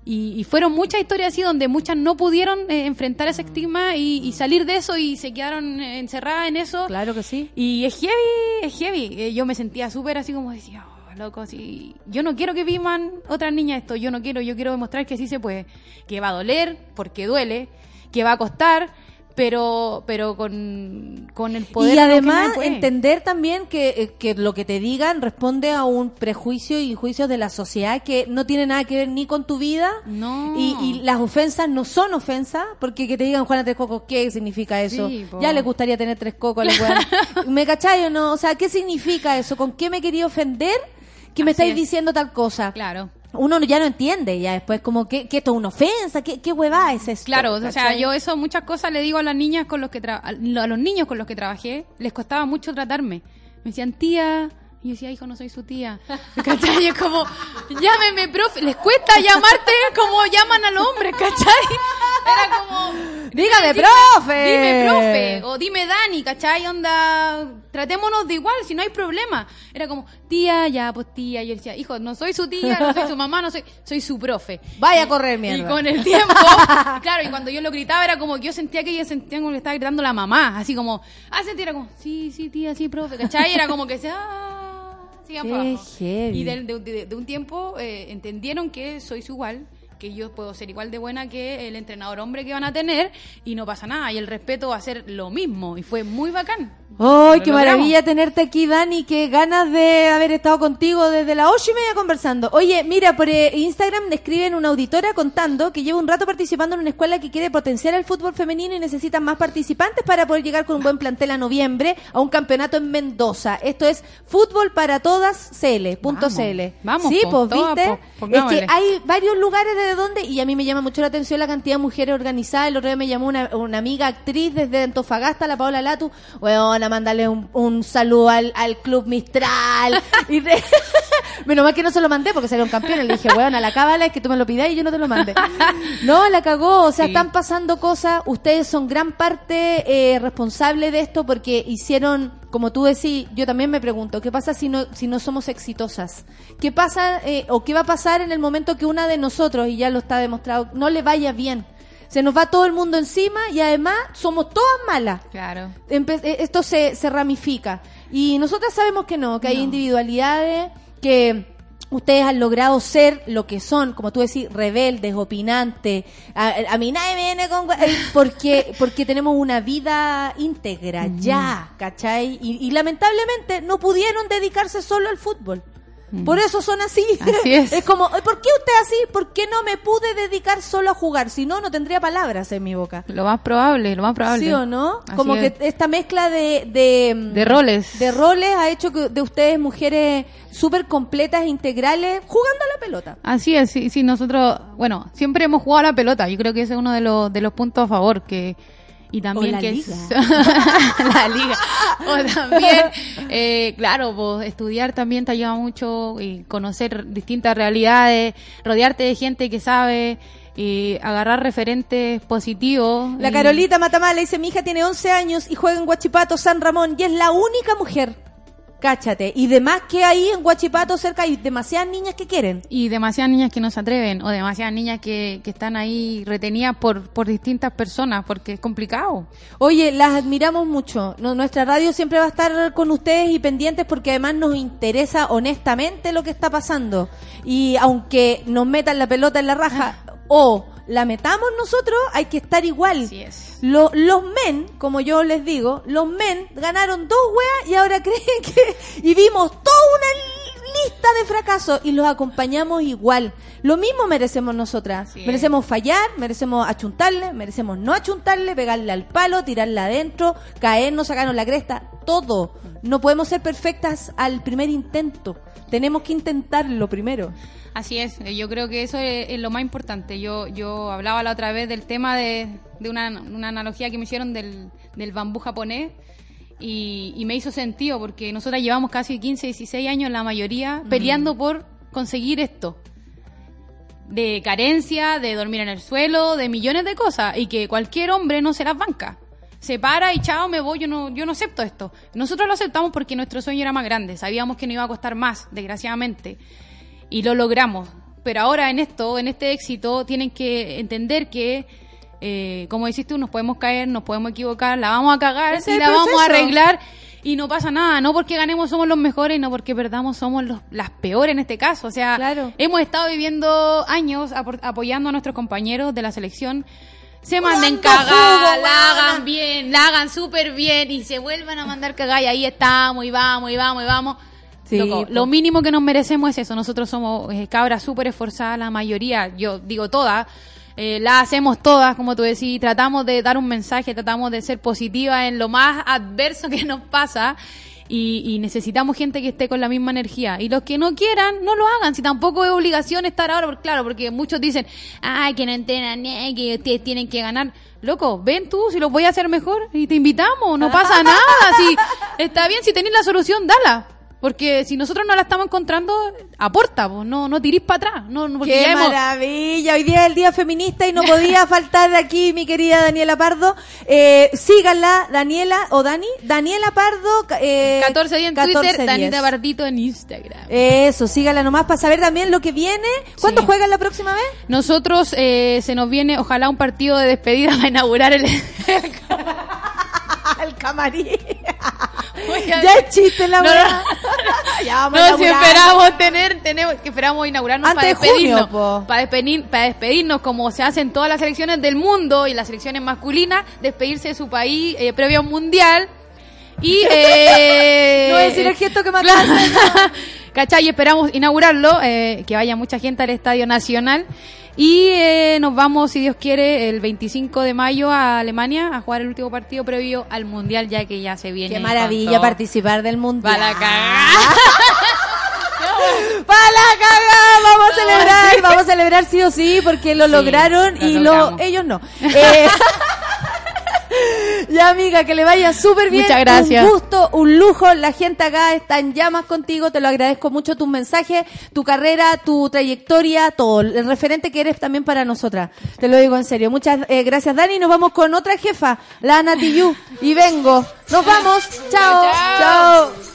Y, y fueron muchas historias así donde muchas no pudieron eh, enfrentar ese estigma y, y salir de eso y se quedaron eh, encerradas en eso. Claro que sí. Y es heavy, es heavy. Eh, yo me sentía súper así como decía, "Oh, loco, así. Yo no quiero que vivan otras niñas esto, yo no quiero, yo quiero demostrar que sí se puede. Que va a doler, porque duele, que va a costar, pero pero con, con el poder. y que además entender también que, eh, que lo que te digan responde a un prejuicio y juicios de la sociedad que no tiene nada que ver ni con tu vida No. y, y las ofensas no son ofensas porque que te digan Juana Tres Cocos ¿qué significa eso? Sí, ya le gustaría tener tres cocos a la. ¿me cachai o no? o sea ¿qué significa eso? ¿con qué me quería ofender? que me Así estáis es. diciendo tal cosa Claro. Uno ya no entiende ya después como que, que esto es una ofensa ¿qué, qué huevada es esto? Claro, o sea, yo eso muchas cosas le digo a las niñas con los que tra- a los niños con los que trabajé, les costaba mucho tratarme. Me decían, "Tía", y decía, "Hijo, no soy su tía." ¿Cachai? Es como, "Llámeme, profe." Les cuesta llamarte como llaman al hombre, ¿cachai? Era como, Dígame, dime- profe. Dime, profe, o dime Dani, ¿cachai? Onda, tratémonos de igual, si no hay problema. Era como, "Tía, ya, pues tía." Y yo decía, "Hijo, no soy su tía, no soy su mamá, no soy, soy su profe." vaya a correr mierda Y con el tiempo, claro, y cuando yo lo gritaba era como que yo sentía que ella sentía como que le estaba gritando la mamá, así como, ah, sentía era como, sí, sí, tía, sí, profe, ¿cachai? Era como que se, ah, sigan para Qué abajo. heavy. Y de, de- de- de un tiempo eh, entendieron que soy su igual, que yo puedo ser igual de buena que el entrenador hombre que van a tener y no pasa nada, y el respeto va a ser lo mismo, y fue muy bacán. ¡Ay, qué logramos. maravilla tenerte aquí, Dani! Qué ganas de haber estado contigo desde las ocho y media conversando. Oye, mira, por eh, Instagram me escriben una auditora contando que lleva un rato participando en una escuela que quiere potenciar el fútbol femenino y necesitan más participantes para poder llegar con un buen plantel a noviembre a un campeonato en Mendoza. Esto es fútbol para todas CL, punto Vamos, CL. vamos, Sí, pues, ¿viste? po, es que hay varios lugares de donde, y a mí me llama mucho la atención la cantidad de mujeres organizadas. El otro día me llamó una, una amiga actriz desde Antofagasta, la Paola Latu. Bueno, a mandarle un, un saludo al, al Club Mistral. y de- Menos mal que no se lo mandé porque salieron campeones. Le dije, weón, a la cábala es que tú me lo pidas y yo no te lo mandé. No, la cagó. O sea, Sí. están pasando cosas. Ustedes son gran parte eh, responsable de esto porque hicieron, como tú decís, yo también me pregunto, ¿qué pasa si no, si no somos exitosas? ¿Qué pasa eh, o qué va a pasar en el momento que una de nosotros, y ya lo está demostrado, no le vaya bien? Se nos va todo el mundo encima y además somos todas malas. Claro. Empe- eh, esto se, se ramifica. Y nosotras sabemos que no, que hay individualidades, que ustedes han logrado ser lo que son, como tú decís, rebeldes, opinantes. A, a mí nadie me viene con... eh, Porque, porque tenemos una vida íntegra, ya, ¿cachai? Y, y lamentablemente no pudieron dedicarse solo al fútbol. Por eso son así. Así es. como, ¿por qué usted así? ¿Por qué no me pude dedicar solo a jugar? Si no, no tendría palabras en mi boca. Lo más probable, lo más probable. ¿Sí o no? Así Como es. que esta mezcla de, de, De roles. de roles ha hecho que de ustedes mujeres súper completas, e integrales, jugando a la pelota. Así es, sí, sí, nosotros, bueno, siempre hemos jugado a la pelota. Yo creo que ese es uno de los, de los puntos a favor que y también la que liga. la liga. O también, eh, claro, pues, estudiar también te ayuda mucho y conocer distintas realidades, rodearte de gente que sabe. y agarrar referentes positivos. La y- Carolita Matamala dice, mi hija tiene 11 años y juega en Guachipato, San Ramón, y es la única mujer. Cáchate. Y demás que ahí en Guachipato cerca hay demasiadas niñas que quieren. Y demasiadas niñas que no se atreven, o demasiadas niñas que, que están ahí retenidas por, por distintas personas, porque es complicado. Oye, las admiramos mucho. No- nuestra radio siempre va a estar con ustedes y pendientes porque además nos interesa honestamente lo que está pasando. Y aunque nos metan la pelota en la raja o la metamos nosotros, hay que estar igual. Lo- los men, como yo les digo, los men ganaron dos weas y ahora creen que... Y vimos toda una lista de fracasos y los acompañamos igual. Lo mismo merecemos nosotras. Merecemos fallar, merecemos achuntarle, merecemos no achuntarle, pegarle al palo, tirarle adentro, caernos, sacarnos la cresta, todo. No podemos ser perfectas al primer intento. Tenemos que intentarlo primero. Así es, eh, yo creo que eso es, es lo más importante. Yo, yo hablaba la otra vez del tema de, de una, una analogía que me hicieron del, del bambú japonés y, y me hizo sentido porque nosotras llevamos casi 15, 16 años la mayoría peleando por conseguir esto. De carencia, de dormir en el suelo, de millones de cosas y que cualquier hombre no se las banca. Se para y chao, me voy, yo no, yo no acepto esto. Nosotros lo aceptamos porque nuestro sueño era más grande, sabíamos que no iba a costar más, desgraciadamente y lo logramos. Pero ahora en esto, en este éxito, tienen que entender que, eh, como decís tú, nos podemos caer, nos podemos equivocar, la vamos a cagar y la vamos a arreglar y no pasa nada. No porque ganemos somos los mejores, no porque perdamos somos los, las peores en este caso. O sea, hemos estado viviendo años apoyando a nuestros compañeros de la selección. Se manden ¡Cuánto cagar, jugo, la hagan bien, la hagan súper bien y se vuelvan a mandar cagar y ahí estamos y vamos y vamos y vamos. Sí, Loco, lo mínimo que nos merecemos es eso. Nosotros somos eh, cabras súper esforzadas, la mayoría, yo digo todas, eh, la hacemos todas, como tú decís, tratamos de dar un mensaje, tratamos de ser positiva en lo más adverso que nos pasa. Y, y necesitamos gente que esté con la misma energía. Y los que no quieran, no lo hagan. Si tampoco es obligación estar ahora, porque, claro, porque muchos dicen, ay, que no entrenan, eh, que ustedes tienen que ganar. Loco, ven tú, si lo voy a hacer mejor y te invitamos, no pasa nada. Si está bien, si tenés la solución, dala. Porque si nosotros no la estamos encontrando, aporta, pues, no, no tirís para atrás. No, no, ¡Qué ya hemos- maravilla! Hoy día es el Día Feminista y no podía faltar aquí mi querida Daniela Pardo. Eh, síganla, Daniela o Dani. Daniela Pardo. Eh, 14 días en 14 Twitter, días. Danita Bardito en Instagram. Eso, síganla nomás para saber también lo que viene. ¿Cuándo Sí. juegan la próxima vez? Nosotros eh, se nos viene, ojalá, un partido de despedida para inaugurar el. el camarín. Ya es chiste la No, weá. ya vamos No, si esperamos tener, tenemos que esperamos inaugurarnos Antes para de junio, despedirnos, para despedir, para despedirnos como se hacen todas las selecciones del mundo y las selecciones masculinas, despedirse de su país eh, previo a un mundial y eh, No voy a decir el gesto que me claro. ¿Cachai? Esperamos inaugurarlo, eh, que vaya mucha gente al Estadio Nacional. Y eh, nos vamos, si Dios quiere, el 25 de mayo a Alemania a jugar el último partido previo al Mundial, ya que ya se viene. Qué maravilla participar del mundial. Va la cagada. ¡Para la cagada! Vamos a celebrar, vamos a celebrar sí o sí, porque lo Sí, lograron lo y lo, ellos no. Eh, ya amiga, que le vaya súper bien. Muchas gracias. Un gusto, un lujo. La gente acá está en llamas contigo. Te lo agradezco mucho tus mensajes, tu carrera, tu trayectoria, todo. El referente que eres también para nosotras. Te lo digo en serio. Muchas eh, gracias, Dani. Nos vamos con otra jefa, la Ana Tijoux. Y vengo. Nos vamos. Chao. Chao. Chao.